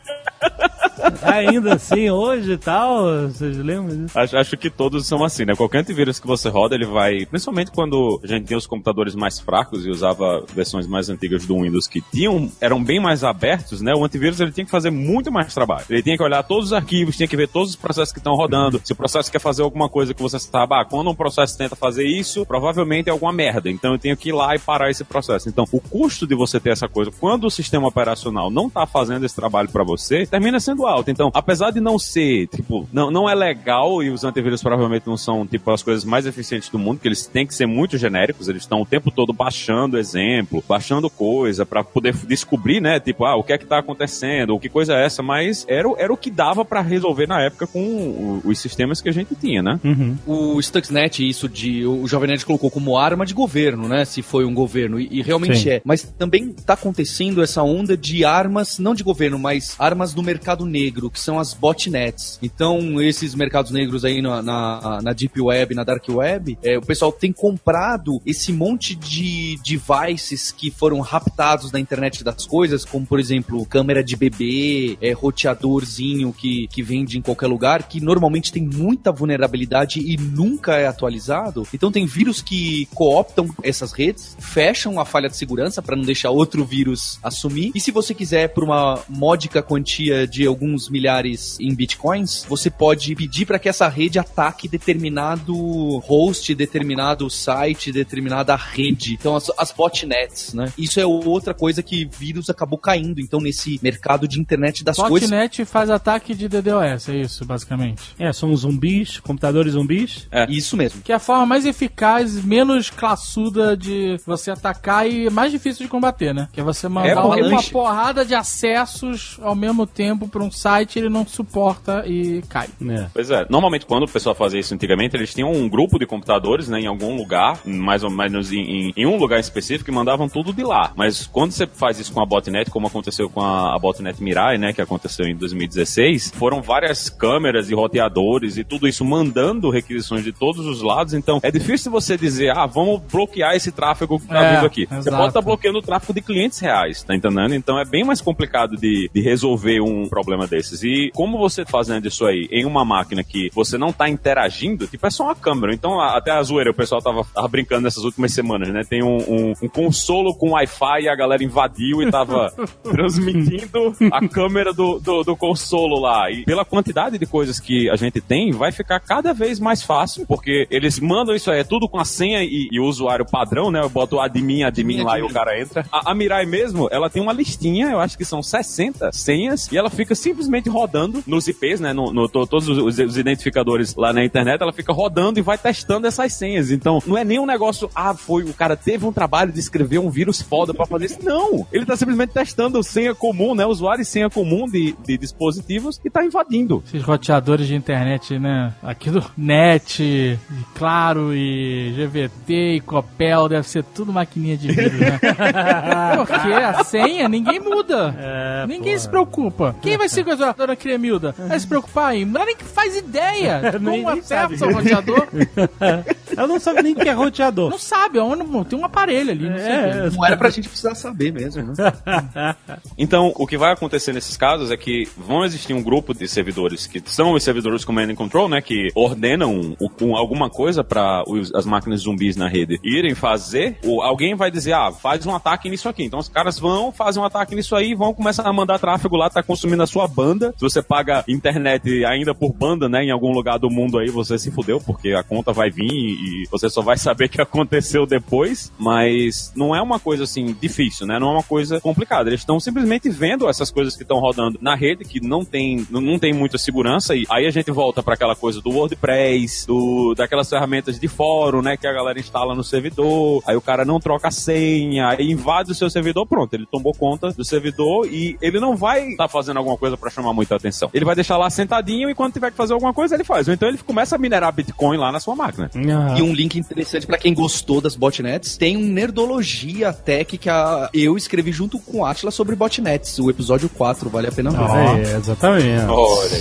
Ainda assim, hoje e tal, vocês lembram disso? Acho, acho que todos são assim, né? Qualquer antivírus que você roda, ele vai. Principalmente quando a gente tem os computadores mais fracos e usava versões mais antigas do Windows que tinham, eram bem mais abertos, né? O antivírus ele tinha que fazer muito mais trabalho. Ele tinha que olhar todos os arquivos, tinha que ver todos os processos que estão rodando. Se o processo quer fazer alguma coisa que você sabe, ah, quando um processo tenta fazer isso, provavelmente é alguma merda. Então eu tenho que ir lá e parar esse processo. Então, o custo de você ter essa coisa, quando o sistema operacional não tá fazendo esse trabalho para você, termina sendo alto. Então, apesar de não ser, tipo, não, não é legal e os antivírus provavelmente não são, tipo, as coisas mais eficientes do mundo, que eles têm que ser muito genéricos, eles estão o tempo todo baixando exemplo, baixando coisa para poder descobrir, né, tipo, ah, o que é que tá acontecendo, o que coisa é essa, mas era, o- era o que dava para resolver na época com o- os sistemas que a gente tinha, né? O Stuxnet, isso de. O Jovem Nerd colocou como arma de governo, né? Se foi um governo. E, e realmente Sim. é. Mas também tá acontecendo essa onda de armas, não de governo, mas armas do mercado negro, que são as botnets. Então, esses mercados negros aí na, na, na Deep Web, na Dark Web, é, o pessoal tem comprado esse monte de devices que foram raptados na internet das coisas, como por exemplo, câmera de bebê, é, roteadorzinho que, que vende em qualquer lugar, que normalmente tem muita vulnerabilidade e nunca é atualizado. Então tem vírus que cooptam essas redes, fecham a falha de segurança para não deixar outro vírus assumir. E se você quiser por uma módica quantia de alguns milhares em bitcoins, você pode pedir para que essa rede ataque determinado host, determinado site, determinada rede. Então as, as botnets, né? Isso é outra coisa que vírus acabou caindo. Então nesse mercado de internet das coisas Botnet faz ataque de DDoS, é isso, basicamente. É, são zumbis, computadores zumbis. Isso mesmo. Que é a forma mais eficaz, menos classuda de você atacar e mais difícil de combater, né? Que é você mandar É, uma lanche- porrada de acessos ao mesmo tempo pra um site ele não suporta e cai. É. Pois é, normalmente quando o pessoal fazia isso antigamente, eles tinham um grupo de computadores, né, em algum lugar, mais ou menos em, em- em um lugar específico, e mandavam tudo de lá. Mas quando você faz isso com a botnet, como aconteceu com a, a botnet Mirai, né, que aconteceu em 2016, foram várias câmeras e roteadores e tudo isso mandando requisições de todos os lados, então é difícil você dizer, ah, vamos bloquear esse tráfego que tá É, vindo aqui. Você exato. pode estar bloqueando o tráfego de clientes reais, tá entendendo? Então é bem mais complicado de, de resolver um problema desses. E como você fazendo isso aí em uma máquina que você não tá interagindo, tipo, é só uma câmera. Então, até a zoeira, o pessoal tava, tava brincando nessas últimas semanas, né? Tem um, um, um consolo com Wi-Fi e a galera invadiu e tava (laughs) transmitindo a câmera do, do, do consolo lá. E pela quantidade de coisas que a gente tem, vai ficar cada vez mais fácil, porque eles mandam isso aí, é tudo com a senha e, e o usuário padrão, né? Eu boto admin, admin lá e o cara entra. A, a Mirai mesmo, ela tem uma listinha, eu acho que são 60 senhas, e ela fica simplesmente rodando nos IPs, né? No, no- to- todos os, os identificadores lá na internet, ela fica rodando e vai testando essas senhas. Então, não é nem um negócio, ah, foi, o cara teve um trabalho de escrever um vírus foda pra fazer isso. Não! Ele tá simplesmente testando senha comum, né? Usuário e senha comum de, de dispositivos e tá invadindo. Esses roteadores de internet, né? Aqui do NET, e Claro e GVT e Copel, deve ser tudo maquininha de vírus, né? (laughs) Porque a senha ninguém muda. É, ninguém porra. se preocupa. Quem vai ser com a dona Cremilda? Vai se preocupar em. Não é nem que faz ideia de como acessa o roteador. (laughs) Ela não sabe nem o que é roteador. Não sabe, é tem um aparelho ali. Não quê. É, Não era pra gente precisar saber mesmo, né? (laughs) Então, o que vai acontecer nesses casos é que vão existir um grupo de servidores que são os servidores Command and Control, né, que ordenam o- com alguma coisa para as máquinas zumbis na rede irem fazer. O, alguém vai dizer, ah, faz um ataque nisso aqui. Então, os caras vão, fazem um ataque nisso aí, vão começar a mandar tráfego lá, tá consumindo a sua banda. Se você paga internet ainda por banda, né, em algum lugar do mundo aí, você se fudeu, porque a conta vai vir e, você só vai saber que (laughs) aconteceu depois. Mas não é uma coisa assim difícil, né? Não é uma coisa complicada. Eles estão simplesmente vendo essas coisas que estão rodando na rede, que não tem, não, tem muita segurança. E aí a gente volta para aquela coisa do WordPress, do, daquelas ferramentas de fórum, né? Que a galera instala no servidor. Aí o cara não troca a senha, aí invade o seu servidor, pronto. Ele tomou conta do servidor e ele não vai estar fazendo alguma coisa para chamar muita atenção. Ele vai deixar lá sentadinho e quando tiver que fazer alguma coisa, ele faz. Ou então ele começa a minerar Bitcoin lá na sua máquina. Ah, E um link interessante pra quem gostou das botnets, tem um Nerdologia Tech que a, eu escrevi junto com o Atlas sobre botnets, o episódio 4, vale a pena ver. é, exatamente. Olha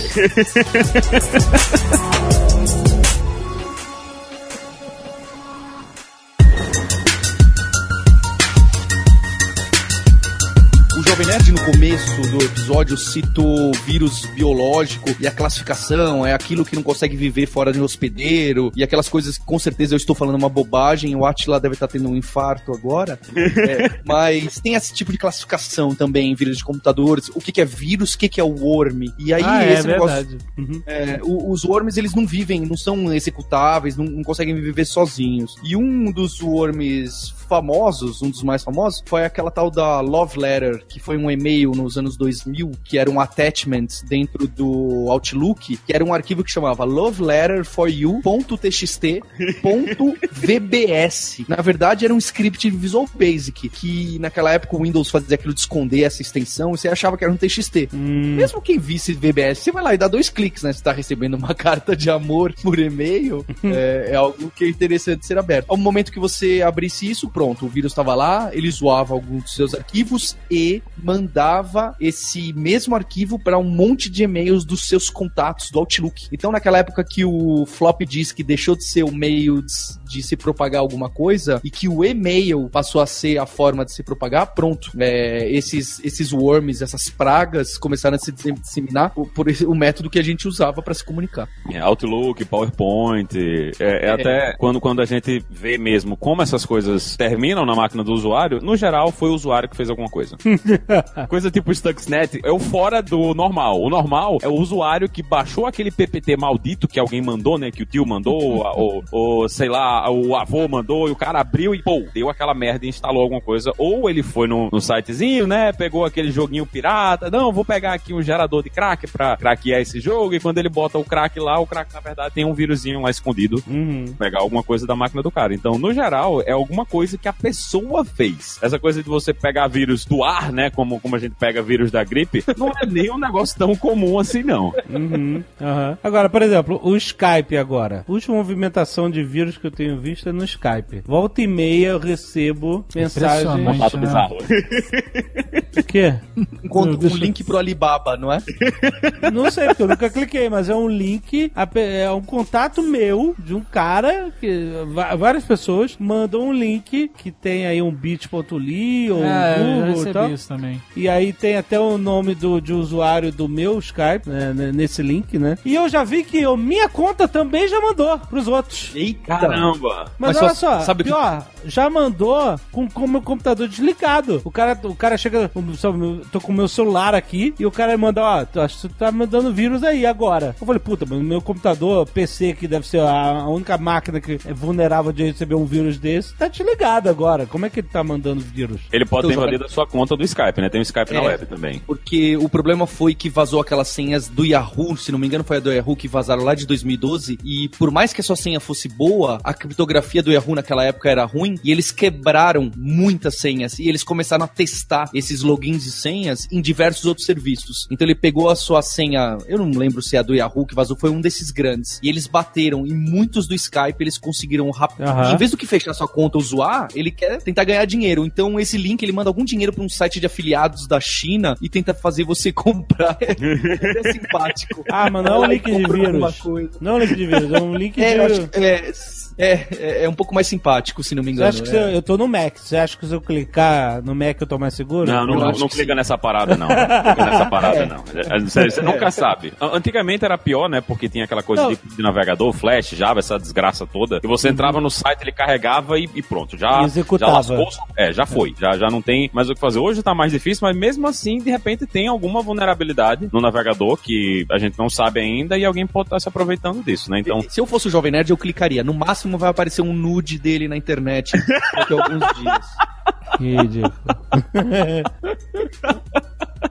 (laughs) Jovem Nerd, no começo do episódio, citou vírus biológico e a classificação é aquilo que não consegue viver fora de um hospedeiro e aquelas coisas que com certeza eu estou falando uma bobagem. O Atila deve estar tendo um infarto agora. (laughs) É, mas tem esse tipo de classificação também em vírus de computadores. O que, que é vírus, o que, que é o worm. E aí, Ah, é esse negócio. verdade. É, os worms, eles não vivem, não são executáveis, não, não conseguem viver sozinhos. E um dos worms famosos, um dos mais famosos, foi aquela tal da Love Letter, que foi um e-mail nos anos 2000, que era um attachment dentro do Outlook, que era um arquivo que chamava love letter for you.txt.vbs. Na verdade, era um script de Visual Basic, que naquela época o Windows fazia aquilo de esconder essa extensão e você achava que era um TXT. Mesmo quem visse VBS, você vai lá e dá dois cliques, né? Você tá recebendo uma (laughs) carta de amor por e-mail, é, é algo que é interessante ser aberto. Ao momento que você abrisse isso, pronto, o vírus estava lá, ele zoava alguns dos seus arquivos e mandava esse mesmo arquivo para um monte de e-mails dos seus contatos do Outlook. Então, naquela época que o flop disk deixou de ser o meio de, se propagar alguma coisa e que o e-mail passou a ser a forma de se propagar, pronto. É, esses, esses worms, essas pragas começaram a se disseminar por, por esse- o método que a gente usava para se comunicar. É, Outlook, PowerPoint. É, é até quando, quando a gente vê mesmo como essas coisas terminam na máquina do usuário, no geral foi o usuário que fez alguma coisa. (laughs) coisa tipo Stuxnet é o fora do normal. O normal é o usuário que baixou aquele PPT maldito que alguém mandou, né? Que o tio mandou, ou, ou sei lá, o avô mandou, e o cara abriu e, pô, deu aquela merda e instalou alguma coisa. Ou ele foi no, no sitezinho, né? Pegou aquele joguinho pirata. Não, vou pegar aqui um gerador de crack pra craquear esse jogo. E quando ele bota o crack lá, o crack, na verdade, tem um vírusinho lá escondido. Uhum. Pegar alguma coisa da máquina do cara. Então, no geral, é alguma coisa que a pessoa fez. Essa coisa de você pegar vírus do ar, né? Como, como a gente pega vírus da gripe, não é nem um negócio tão comum assim, não. Uhum, aham. Agora, por exemplo, o Skype agora. Última movimentação de vírus que eu tenho visto é no Skype. Volta e meia eu recebo mensagens. Né? (laughs) O quê? Deixa- um link pro Alibaba, não é? (laughs) Não sei, porque eu nunca cliquei, mas é um link, é um contato meu de um cara que várias pessoas mandam um link que tem aí um bit.ly ou É, eu um Google e tal. isso também. E aí tem até o nome do, de usuário do meu Skype, né, nesse link, né? E eu já vi que a minha conta também já mandou pros outros. Eita! Caramba! Mas, Mas olha só- sabe o que- pior, já mandou com com o meu computador desligado. O cara, o cara chega, só, tô com o meu celular aqui e o cara manda, ó, tu- acho que tu tá mandando vírus aí agora. Eu falei, puta, mas o meu computador, PC, que deve ser a, única máquina que é vulnerável de receber um vírus desse, tá desligado agora. Como é que ele tá mandando vírus? Ele pode Então, ter invadido a sua conta do Skype, né? Tem o Skype na É. web também. Porque o problema foi que vazou aquelas senhas do Yahoo, se não me engano foi a do Yahoo que vazaram lá de 2012, e por mais que a sua senha fosse boa, a criptografia do Yahoo naquela época era ruim, e eles quebraram muitas senhas, e eles começaram a testar esses logins e senhas em diversos outros serviços. Então ele pegou a sua senha, eu não lembro se é a do Yahoo que vazou, foi um desses grandes, e eles bateram em muitos do Skype, eles conseguiram rápido. E em vez do que fechar sua conta ou zoar, ele quer tentar ganhar dinheiro. Então esse link ele manda algum dinheiro pra um site de afiliados da China e tenta fazer você (laughs) comprar. É, simpático. Ah, mas não é um link de vírus. Não é um link de vírus, é um link É, de... é, é, é, é um pouco mais simpático, se não me Você engano. acha que é. se eu, eu tô no Mac, você acha que se eu clicar no Mac eu tô mais seguro? Não, não, não, não clica sim. nessa parada, não. Não clica nessa (laughs) parada, não. É, Você, você nunca sabe. Antigamente era pior, né? Porque tinha aquela coisa de, de navegador, Flash, Java, essa desgraça toda. E você entrava no site, ele carregava e, e pronto. Já, E executava. já lascou. É, já foi. Já, já não tem mais o que fazer. Hoje tá mais difícil, mas mesmo assim, de repente, tem alguma vulnerabilidade no navegador que a gente não sabe ainda e alguém pode estar se aproveitando disso, né? Então, Se eu fosse o Jovem Nerd, eu clicaria. No máximo vai aparecer um nude dele na internet daqui a alguns dias. (laughs) Que ridículo.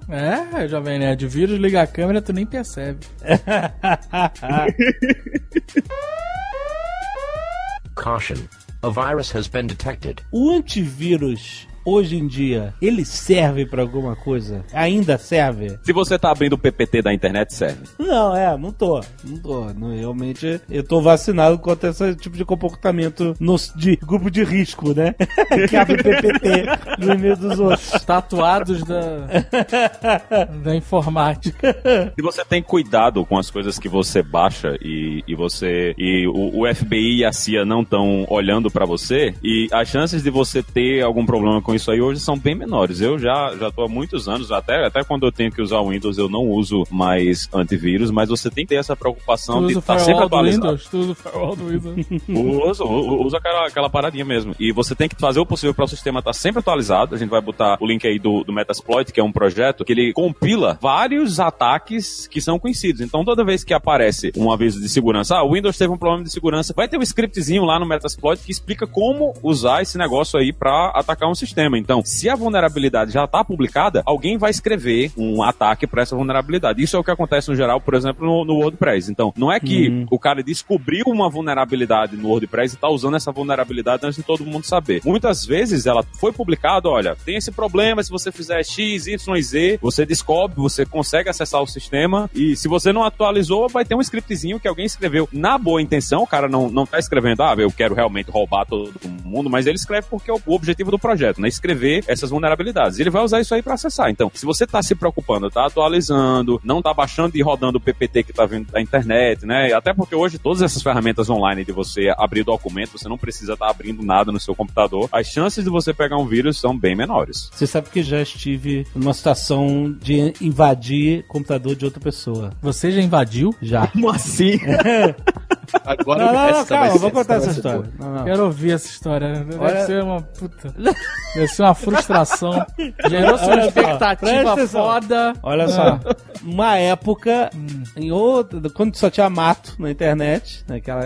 É, Jovem Nerd, o vírus liga a câmera, tu nem percebe. (laughs) Caution. A virus has been detected. o antivírus, hoje em dia, ele serve pra alguma coisa? Ainda serve? se você tá abrindo o PPT da internet, serve. Não, é, não tô. Não tô. Não, realmente, eu tô vacinado contra esse tipo de comportamento no, de grupo de risco, né? (laughs) que abre PPT no e-mail dos outros. Tatuados da, da informática. Se você tem cuidado com as coisas que você baixa e, e você e o, o FBI e a CIA não estão olhando pra você e as chances de você ter algum problema com isso aí hoje são bem menores. Eu já já tô há muitos anos até até quando eu tenho que usar o Windows eu não uso mais antivírus, mas você tem que ter essa Tu preocupação de usa o estar sempre firewall do atualizado. Windows? Tu usa o firewall do Windows? (laughs) Usa, u- usa aquela, aquela paradinha mesmo. E você tem que fazer o possível para o sistema estar sempre atualizado. A gente vai botar o link aí do, do Metasploit, que é um projeto que ele compila vários ataques que são conhecidos. Então, toda vez que aparece um aviso de segurança, ah, o Windows teve um problema de segurança, vai ter um scriptzinho lá no Metasploit que explica como usar esse negócio aí para atacar um sistema. Sistema. Então, se a vulnerabilidade já está publicada, alguém vai escrever um ataque para essa vulnerabilidade. Isso é o que acontece no geral, por exemplo, no, no WordPress. Então, não é que Uhum. o cara descobriu uma vulnerabilidade no WordPress e está usando essa vulnerabilidade antes de todo mundo saber. Muitas vezes ela foi publicada, olha, tem esse problema, se você fizer X, Y, Z, você descobre, você consegue acessar o sistema e se você não atualizou, vai ter um scriptzinho que alguém escreveu na boa intenção, o cara não, não tá escrevendo, ah, eu quero realmente roubar todo mundo, mas ele escreve porque é o, o objetivo do projeto, né? Escrever essas vulnerabilidades. E ele vai usar isso aí para acessar. Então, se você tá se preocupando, tá atualizando, não tá baixando e rodando o PPT que tá vindo da internet, né? Até porque hoje todas essas ferramentas online de você abrir documento, você não precisa estar abrindo nada no seu computador. As chances de você pegar um vírus são bem menores. Você sabe que já estive numa situação de invadir computador de outra pessoa. Você já invadiu? Já. Como assim? (laughs) Agora Não, não, não, essa vai calma, ser- vou contar essa história. Não, não. Quero ouvir essa história. Deve Olha- ser uma puta. Deve ser uma frustração. (laughs) Gerou-se uma expectativa foda. Olha Ah. só, uma época, em outra, quando só tinha mato na internet, naquela...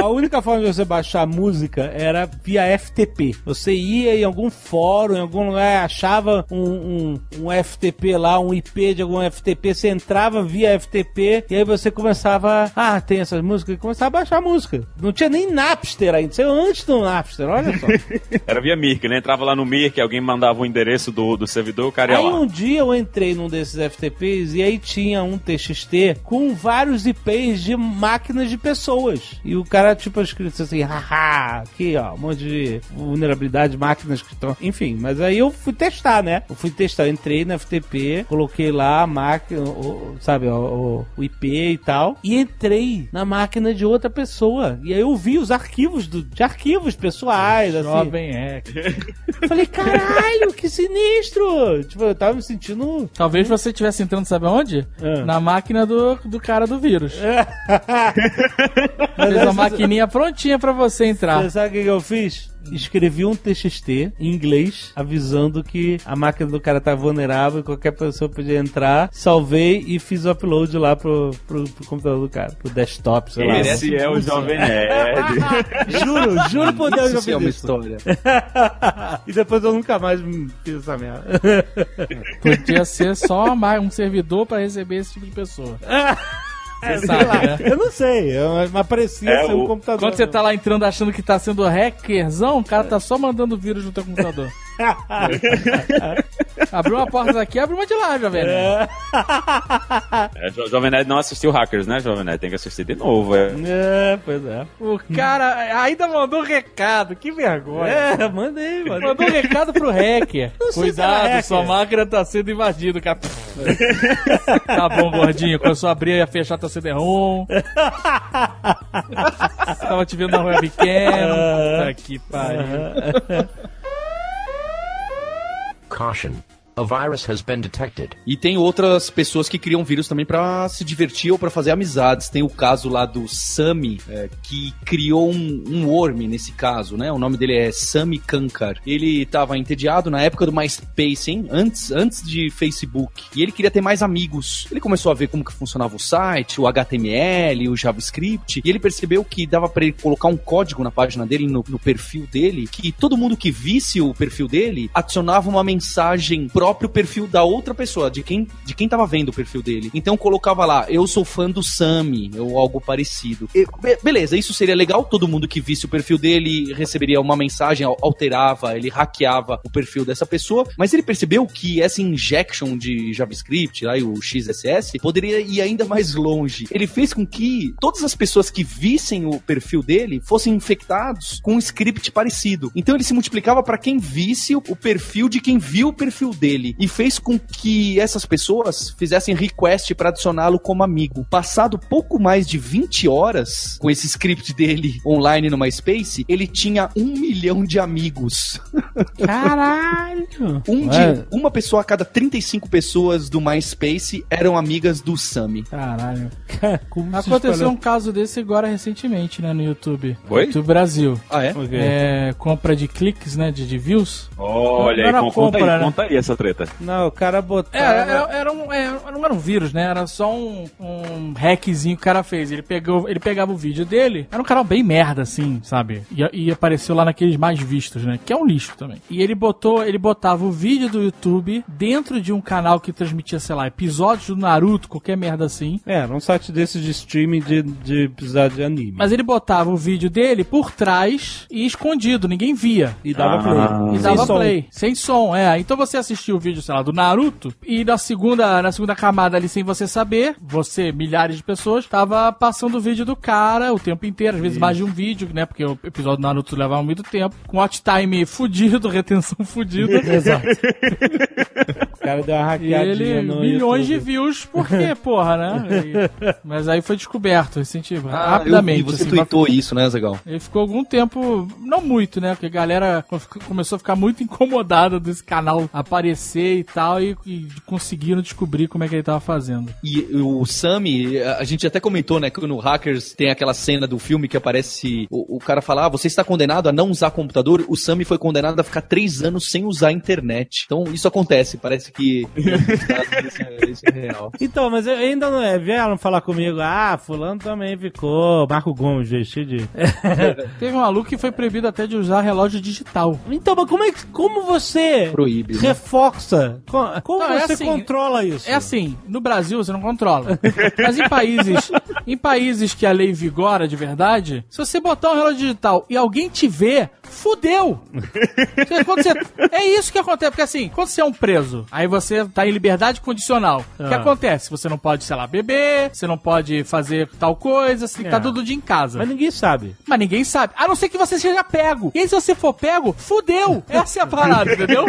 a única forma de você baixar música era via FTP. Você ia em algum fórum, em algum lugar, achava um, um, um FTP lá, um IP de algum FTP, você entrava via FTP e aí você começava, ah, tem essas músicas, e começava a baixar a música. Não tinha nem Napster ainda, saiu antes do Napster, olha só. (laughs) Era via Mirk, né? Entrava lá no Mirk, alguém mandava o endereço do, do servidor, o cara ia Aí lá. um dia eu entrei num desses FTPs e aí tinha um TXT com vários IPs de máquinas de pessoas. E o cara, tipo, escrito assim, haha, aqui ó, um monte de vulnerabilidade, máquinas que estão. Enfim, mas aí eu fui testar, né? Eu fui testar, eu entrei no FTP, coloquei lá a máquina, o- sabe, o, o- o IP e tal, e entrei na máquina de outra pessoa. E aí eu vi os arquivos do, de arquivos pessoais, assim. Jovem é. Falei, caralho, que sinistro! Tipo, eu tava me sentindo. Talvez você estivesse entrando, sabe aonde? É. Na máquina do, do cara do vírus. Mas Fez uma maquininha prontinha pra você entrar. Você sabe o que eu fiz? Escrevi um TXT em inglês avisando que a máquina do cara tá vulnerável e qualquer pessoa podia entrar. Salvei e fiz o upload lá pro, pro, pro computador do cara, pro desktop, sei lá. Esse é o Jovem Nerd. (laughs) Juro, juro por Deus que eu Isso sim é fiz uma isso. história. (laughs) e depois eu nunca mais fiz essa merda. Podia ser só um servidor pra receber esse tipo de pessoa. (laughs) É, Você sabe, lá, né? Eu não sei, eu- mas parecia É, ser um o- computador. Quando você tá lá entrando achando que tá sendo hackerzão, o cara tá só mandando vírus no teu computador. (laughs) abriu uma porta daqui, abre uma de lá, jovem. Nerd. (laughs) É, Jo- Jovem Nerd não assistiu Hackers, né, Jovem Nerd? Tem que assistir de novo. É. É, pois é. O cara ainda mandou recado, que vergonha. É, mandei, mandei. Mandou um recado pro hacker. se Cuidado, hacker. sua máquina tá sendo invadida, cara. (laughs) tá bom, gordinho. Começou a abrir e a fechar teu CD-ROM. (laughs) Tava te vendo na webcam. Puta que pariu. Caution. A virus has been detected. E tem outras pessoas que criam vírus também pra se divertir ou pra fazer amizades. Tem o caso lá do Sami, é, que criou um, um worm nesse caso, né? O nome dele é Sami Kankar. Ele tava entediado na época do MySpace, hein? Antes, antes de Facebook. E ele queria ter mais amigos. Ele começou a ver como que funcionava o site, o HTML, o JavaScript. E ele percebeu que dava pra ele colocar um código na página dele, no, no perfil dele, que todo mundo que visse o perfil dele adicionava uma mensagem próprio perfil da outra pessoa, de quem, de quem tava vendo o perfil dele. Então colocava lá, eu sou fã do Sami, ou algo parecido. E, be- beleza, isso seria legal, todo mundo que visse o perfil dele receberia uma mensagem, al- alterava, ele hackeava o perfil dessa pessoa, mas ele percebeu que essa injection de JavaScript, lá, o XSS, poderia ir ainda mais longe. Ele fez com que todas as pessoas que vissem o perfil dele fossem infectados com um script parecido. Então ele se multiplicava para quem visse o perfil de quem viu o perfil dele e fez com que essas pessoas fizessem request para adicioná-lo como amigo. Passado pouco mais de 20 horas com esse script dele (laughs) online no MySpace, ele tinha um milhão de amigos. (laughs) Caralho! Um de, uma pessoa a cada 35 pessoas do MySpace eram amigas do Sami. Caralho. (laughs) Como Aconteceu espalhou? um caso desse agora recentemente, né, no YouTube. Oi? YouTube Brasil. Ah, é? Ok. É, compra de cliques, né, de, de views. Olha Não aí, con- conta, compra, aí, né? conta aí essa treta. Treta. Não, o cara É, botava... era, era um, é, não era um vírus, né? Era só um, um hackzinho que o cara fez. Ele, pegou, ele pegava o vídeo dele, era um canal bem merda, assim, sabe? E, e apareceu lá naqueles mais vistos, né? Que é um lixo também. E ele botou, ele botava o vídeo do YouTube dentro de um canal que transmitia, sei lá, episódios do Naruto, qualquer merda assim. É, era um site desses de streaming de, de episódio de anime. Mas ele botava o vídeo dele por trás e escondido, ninguém via. E dava Ah. play. E Sem dava som. play, sem som, é. Então você assistiu o vídeo, sei lá, do Naruto, e na segunda, na segunda camada ali, sem você saber, você, milhares de pessoas, tava passando o vídeo do cara o tempo inteiro, às vezes mais de um vídeo, né? Porque o episódio do Naruto levava muito tempo, com watch time fudido, (laughs) retenção fudida. (laughs) Exato. o cara deu uma E hackeadinha ele, no milhões de YouTube. views, por quê, (laughs) porra, né? E- mas aí foi descoberto, recentemente, Ah, rapidamente. eu vi, você assim, tweetou isso, né, Zagal? ele ficou algum tempo, não muito, né? Porque a galera começou a ficar muito incomodada desse canal aparecer e tal, e, e conseguiram descobrir como é que ele tava fazendo. E o Sammy, a gente até comentou, né, que no Hackers tem aquela cena do filme que aparece o, o cara falar, ah, você está condenado a não usar computador. O Sammy foi condenado a ficar três anos sem usar a internet. Então isso acontece, parece que (laughs) isso é, isso é real. Então, mas eu- ainda não é. Vieram falar comigo, ah, fulano também ficou. Marco Gomes, vestido de. (laughs) Teve um maluco que foi proibido até de usar relógio digital. Então, mas como é que. Como você Proíbe. né? Reforça? Co- Como Não, é você assim, controla isso? É assim, no Brasil você não controla. Mas em países, em países que a lei vigora de verdade, se você botar um relógio digital e alguém te vê, fudeu. Você- é isso que acontece, porque assim, quando você é um preso, aí você tá em liberdade condicional. O que Ah. acontece? Você não pode, sei lá, beber, você não pode fazer tal coisa, você tem que É. tá todo dia em casa. Mas ninguém sabe. Mas ninguém sabe. A não ser que você seja pego. E aí, se você for pego, fudeu. Essa é a parada, entendeu?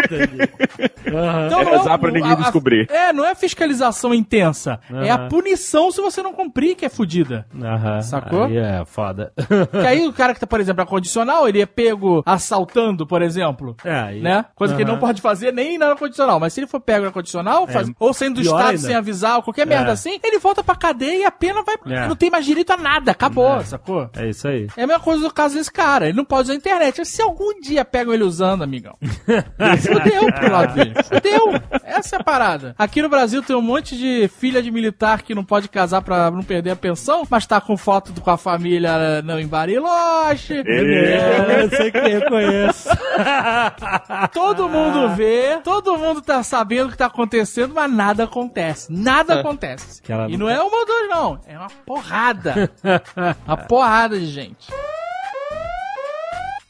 Então, É rezar pra ninguém descobrir. É, não é fiscalização intensa. É a punição se você não cumprir que é fudida. Aham. Sacou? Aí é foda. Que aí o cara que tá, por exemplo, na condicional, ele é pego assaltando, por exemplo. É, aí- Né? Coisa que ele não pode fazer nem na condicional. Mas se ele for pego na condicional, faz- ou saindo do estado ainda. sem avisar, ou qualquer merda É. assim, ele volta pra cadeia e a pena vai. É. Não tem mais direito a nada. Acabou, sacou? É isso aí. É a mesma coisa do caso desse cara. Ele não pode usar a internet. Se algum dia pegam ele usando, amigão. (laughs) Fudeu pro lado dele. Fudeu. Essa é a parada. Aqui no Brasil tem um monte de filha de militar que não pode casar pra não perder a pensão, mas tá com foto com a família não em Bariloche. É, eu sei que eu conheço. (laughs) Todo mundo vê, todo mundo tá sabendo o que tá acontecendo, mas nada acontece. Nada acontece. Que ela E não- não é uma ou duas, não. É uma porrada. (laughs) uma porrada de gente.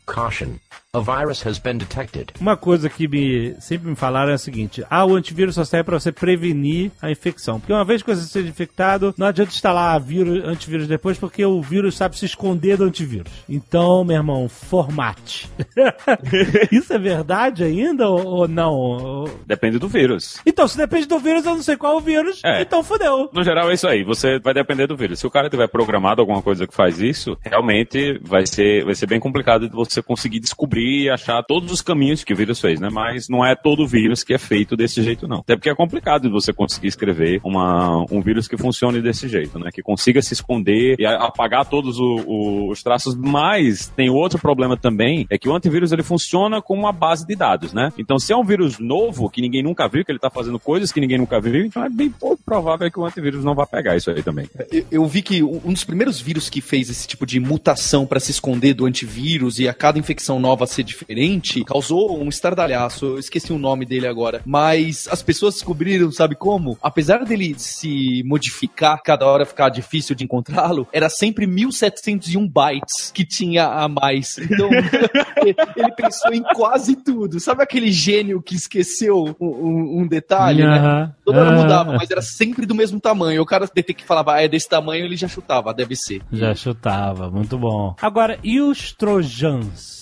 Caution. A virus has been detected. Uma coisa que me, sempre me falaram é o seguinte: ah, o antivírus só serve pra você prevenir a infecção. Porque uma vez que você seja infectado, não adianta instalar vírus, antivírus depois, porque o vírus sabe se esconder do antivírus. Então, meu irmão, formate. (laughs) Isso é verdade ainda ou, ou não? Depende do vírus. Então, se depende do vírus, eu não sei qual é o vírus, É. então fudeu. No geral é isso aí, você vai depender do vírus. Se o cara tiver programado alguma coisa que faz isso, realmente vai ser, vai ser bem complicado de você conseguir descobrir e achar todos os caminhos que o vírus fez, né? Mas não é todo vírus que é feito desse jeito, não. Até porque é complicado você conseguir escrever uma, um vírus que funcione desse jeito, né? Que consiga se esconder e apagar todos o- o- os traços. Mas tem outro problema também, é que o antivírus ele funciona com uma base de dados, né? Então se é um vírus novo, que ninguém nunca viu, que ele tá fazendo coisas que ninguém nunca viu, então é bem pouco provável que o antivírus não vá pegar isso aí também. Eu, eu vi que um dos primeiros vírus que fez esse tipo de mutação pra se esconder do antivírus e a cada infecção nova ser diferente causou um estardalhaço. Eu esqueci o nome dele agora. Mas as pessoas descobriram, sabe como? Apesar dele se modificar, cada hora ficar difícil de encontrá-lo, era sempre 1701 bytes que tinha a mais. Então, (laughs) ele pensou em quase tudo. Sabe aquele gênio que esqueceu um, um- um detalhe, né? Aham. Toda hora mudava, mas era sempre do mesmo tamanho. O cara que falava, ah, é desse tamanho, ele já chutava, deve ser. Já chutava, muito bom. Agora, e os trojans?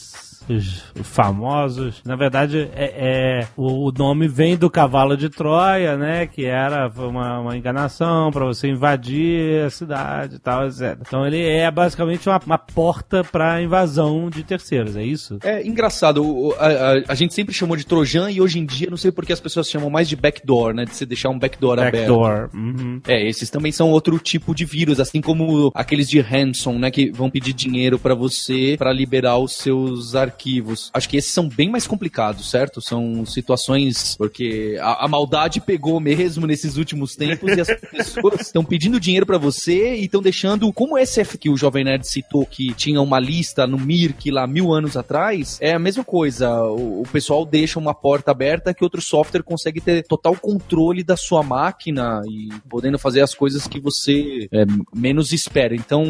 Os famosos, na verdade, é, é- o, o nome vem do cavalo de Troia, né? Que era uma, uma enganação para você invadir a cidade e tal, etc. Então ele é basicamente uma, uma porta para invasão de terceiros, é isso? É engraçado, o- a, a- a gente sempre chamou de Trojan e hoje em dia não sei porque as pessoas chamam mais de backdoor, né? De você deixar um backdoor, aberto. Backdoor. Uhum. É, esses também são outro tipo de vírus, assim como aqueles de ransom, né? Que vão pedir dinheiro pra você pra liberar os seus arquivos arquivos. Acho que esses são bem mais complicados, certo? São situações porque a, a maldade pegou mesmo nesses últimos tempos e as (laughs) pessoas estão pedindo dinheiro pra você e estão deixando, como esse que o Jovem Nerd citou, que tinha uma lista no Mirk lá mil anos atrás, é a mesma coisa. O, o pessoal deixa uma porta aberta que outro software consegue ter total controle da sua máquina e podendo fazer as coisas que você é, menos espera. Então,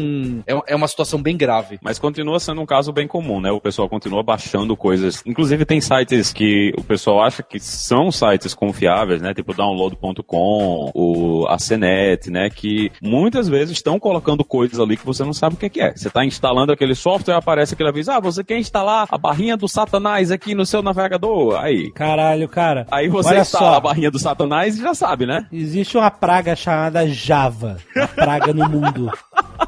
é, é uma situação bem grave. Mas continua sendo um caso bem comum, né? O pessoal continua baixando coisas. Inclusive tem sites que o pessoal acha que são sites confiáveis, né? Tipo download.com, o ACNet, né? Que muitas vezes estão colocando coisas ali que você não sabe o que é é. Você está instalando aquele software, aparece aquele aviso, ah, você quer instalar a barrinha do Satanás aqui no seu navegador? Aí. Caralho, cara. Aí você Olha instala só. a barrinha do Satanás e já sabe, né? Existe uma praga chamada Java. Uma praga no mundo. (laughs)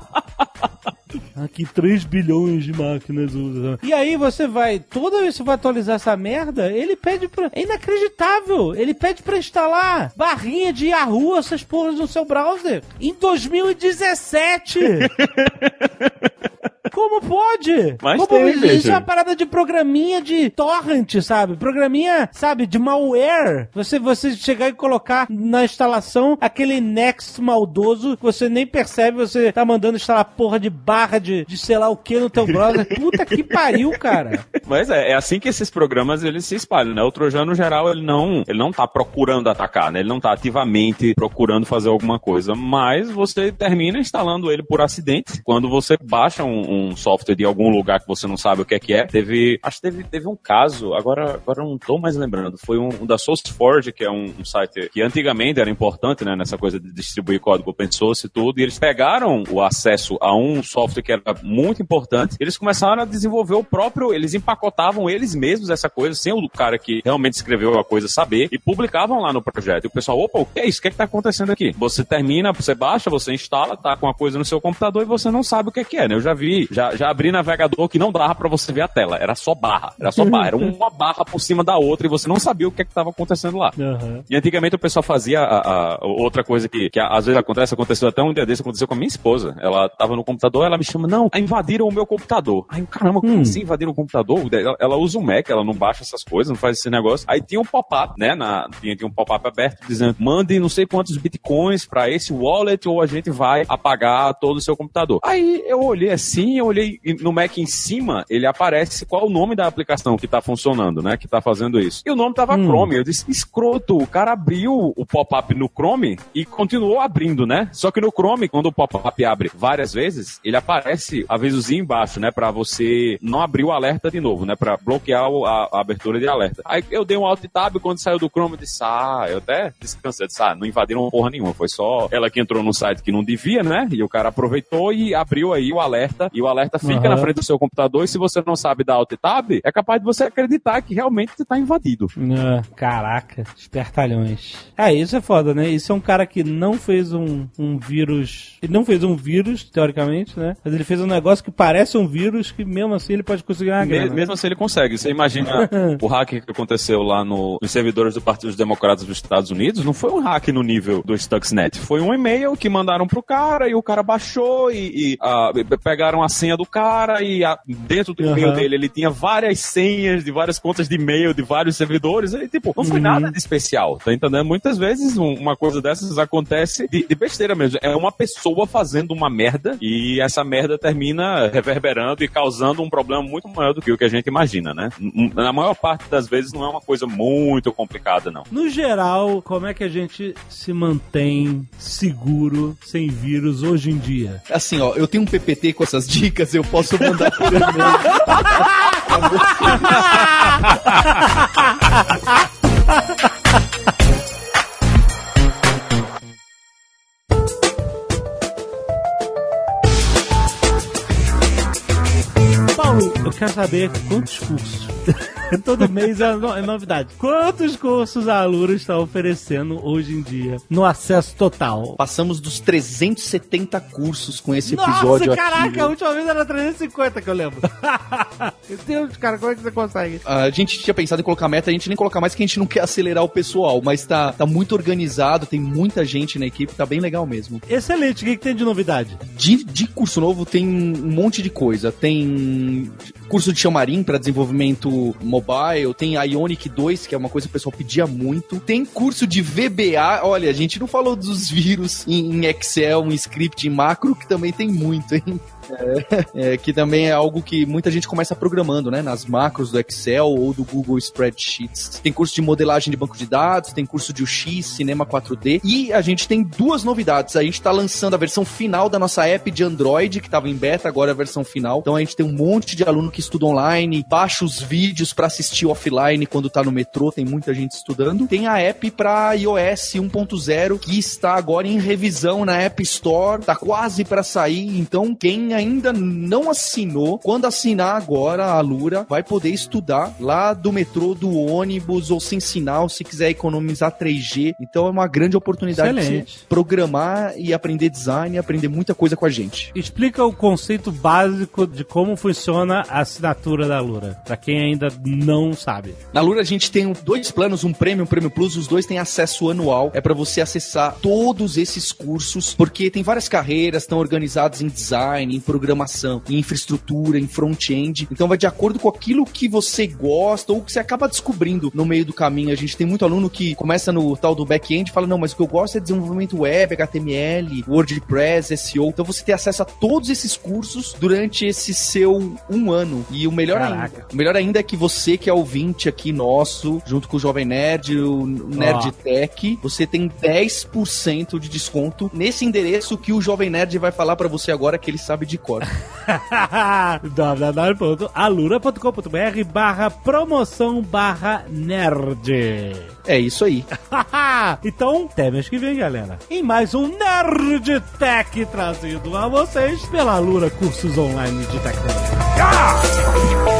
Aqui 3 bilhões de máquinas usam. E aí você vai, toda vez que você vai atualizar essa merda, ele pede pra. É inacreditável! Ele pede pra instalar barrinha de Yahoo, essas porras no seu browser. Em 2017! (laughs) Como pode? Mas Como tem, isso bicho. é uma parada de programinha de torrent, sabe? Programinha, sabe, de malware. Você, você chegar e colocar na instalação aquele next maldoso que você nem percebe, você tá mandando instalar porra de barra de, de sei lá o que no teu browser. (laughs) Puta que pariu, cara. Mas é, é assim que esses programas eles se espalham, né? O Trojan, no geral, ele não, ele não tá procurando atacar, né? Ele não tá ativamente procurando fazer alguma coisa, mas você termina instalando ele por acidente. Quando você baixa um, um software de algum lugar que você não sabe o que é que é, teve, acho que teve, teve um caso, agora, agora não tô mais lembrando, foi um, um da SourceForge, que é um, um site que antigamente era importante, né? Nessa coisa de distribuir código open source e tudo, e eles pegaram o acesso a um software que era muito importante, eles começaram a desenvolver o próprio, eles empacotavam eles mesmos essa coisa, sem o cara que realmente escreveu a coisa saber, e publicavam lá no projeto. E o pessoal, opa, o que é isso? O que é que tá acontecendo aqui? Você termina, você baixa, você instala, tá com a coisa no seu computador e você não sabe o que é que é, né? Eu já vi, já, já abri navegador que não dava pra você ver a tela, era só barra, era só barra, era uma barra por cima da outra e você não sabia o que é que tava acontecendo lá. Uhum. E antigamente o pessoal fazia a, a- outra coisa que, que às vezes acontece, aconteceu até um dia desse, aconteceu com a minha esposa. Ela tava no computador, ela me chama, não, invadiram o meu computador. Aí, caramba, como Hum. assim invadiram o computador? Ela, ela usa o Mac, ela não baixa essas coisas, não faz esse negócio. Aí tinha um pop-up, né? Na, tinha, tinha um pop-up aberto dizendo, mande não sei quantos bitcoins pra esse wallet ou a gente vai apagar todo o seu computador. Aí eu olhei assim, eu olhei no Mac em cima, ele aparece qual o nome da aplicação que tá funcionando, né? Que tá fazendo isso. E o nome tava Hum. Chrome. Eu disse, escroto, o cara abriu o pop-up no Chrome e continuou abrindo, né? Só que no Chrome, quando o pop-up abre várias vezes, ele aparece avisozinho embaixo, né? Pra você não abrir o alerta de novo, né? Pra bloquear a, a abertura de alerta. Aí eu dei um alt tab quando saiu do Chrome, eu disse, ah, eu até descansei, eu disse, ah, não invadiram porra nenhuma, foi só ela que entrou no site que não devia, né? E o cara aproveitou e abriu aí o alerta, e o alerta fica Aham. na frente do seu computador, e se você não sabe dar alt tab, é capaz de você acreditar que realmente você tá invadido. Ah, caraca, espertalhões. Ah, isso é foda, né? Isso é um cara que não fez um, um vírus. Ele não fez um vírus, teoricamente, né? Mas ele fez um negócio que parece um vírus que mesmo assim ele pode conseguir uma Me- grana. Mesmo assim ele consegue. Você imagina (laughs) o hack que aconteceu lá no- nos servidores do Partido dos Democratas dos Estados Unidos, não foi um hack no nível do Stuxnet. Foi um e-mail que mandaram pro cara e o cara baixou e, e, pe- pegaram a senha do cara e ah, dentro do e-mail Aham. dele ele tinha várias senhas de várias contas de e-mail de vários servidores. E, tipo, não foi Uhum. nada de especial, tá entendendo? Muitas vezes um- uma coisa dessas acontece de, de besteira mesmo. É uma pessoa fazendo uma merda e essa merda termina reverberando e causando um problema muito maior do que o que a gente imagina, né? Na maior parte das vezes não é uma coisa muito complicada, não. No geral, como é que a gente se mantém seguro, sem vírus hoje em dia? Assim, ó, eu tenho um PPT com essas dicas, eu posso mandar por e-mail. Paulo, eu quero saber quantos cursos. (laughs) Todo mês é, no- é novidade. Quantos cursos a Alura está oferecendo hoje em dia no acesso total? Passamos dos 370 cursos com esse Nossa, episódio caraca, aqui. a última vez era 350 que eu lembro. (laughs) Meu Deus, cara, como é que você consegue? A gente tinha pensado em colocar meta, a gente nem colocar mais que a gente não quer acelerar o pessoal, mas tá, tá muito organizado, tem muita gente na equipe, tá bem legal mesmo. Excelente, o que, que tem de novidade? De, de curso novo tem um monte de coisa. Tem curso de Xamarin para desenvolvimento mobile, tem Ionic 2, que é uma coisa que o pessoal pedia muito. Tem curso de VBA, olha, a gente não falou dos vírus em, Excel, em script, em macro, que também tem muito, hein? É, é, que também é algo que muita gente começa programando, né? Nas macros do Excel ou do Google Spreadsheets. Tem curso de modelagem de banco de dados, tem curso de UX, Cinema 4D. E a gente tem duas novidades. A gente está lançando a versão final da nossa app de Android, que estava em beta, agora é a versão final. Então a gente tem um monte de aluno que estuda online, baixa os vídeos para assistir offline quando tá no metrô, tem muita gente estudando. Tem a app para iOS 1.0 que está agora em revisão na App Store, tá quase para sair. Então quem ainda não assinou, quando assinar agora a Lura, vai poder estudar lá do metrô, do ônibus ou sem sinal, se quiser economizar 3G. Então é uma grande oportunidade Excelente. de programar e aprender design e aprender muita coisa com a gente. Explica o conceito básico de como funciona a assinatura da Lura, pra quem ainda não sabe. Na Lura a gente tem dois planos, um prêmio e um prêmio plus, os dois têm acesso anual. É para você acessar todos esses cursos, porque tem várias carreiras, estão organizadas em design, em programação, em infraestrutura, em front-end. Então vai de acordo com aquilo que você gosta ou que você acaba descobrindo no meio do caminho. A gente tem muito aluno que começa no tal do back-end e fala: não, mas o que eu gosto é desenvolvimento web, HTML, WordPress, SEO. Então você tem acesso a todos esses cursos durante esse seu um ano. E o melhor Caraca. ainda, o melhor ainda é que você que é ouvinte aqui nosso, junto com o Jovem Nerd, o Nerd Tech, você tem 10% de desconto nesse endereço que o Jovem Nerd vai falar pra você agora que ele sabe de cor. (laughs) www.alura.com.br barra promoção barra nerd. É isso aí. (laughs) então, até mês que vem, galera. Em mais um Nerd Tech trazido a vocês pela Alura Cursos Online de Tecnologia.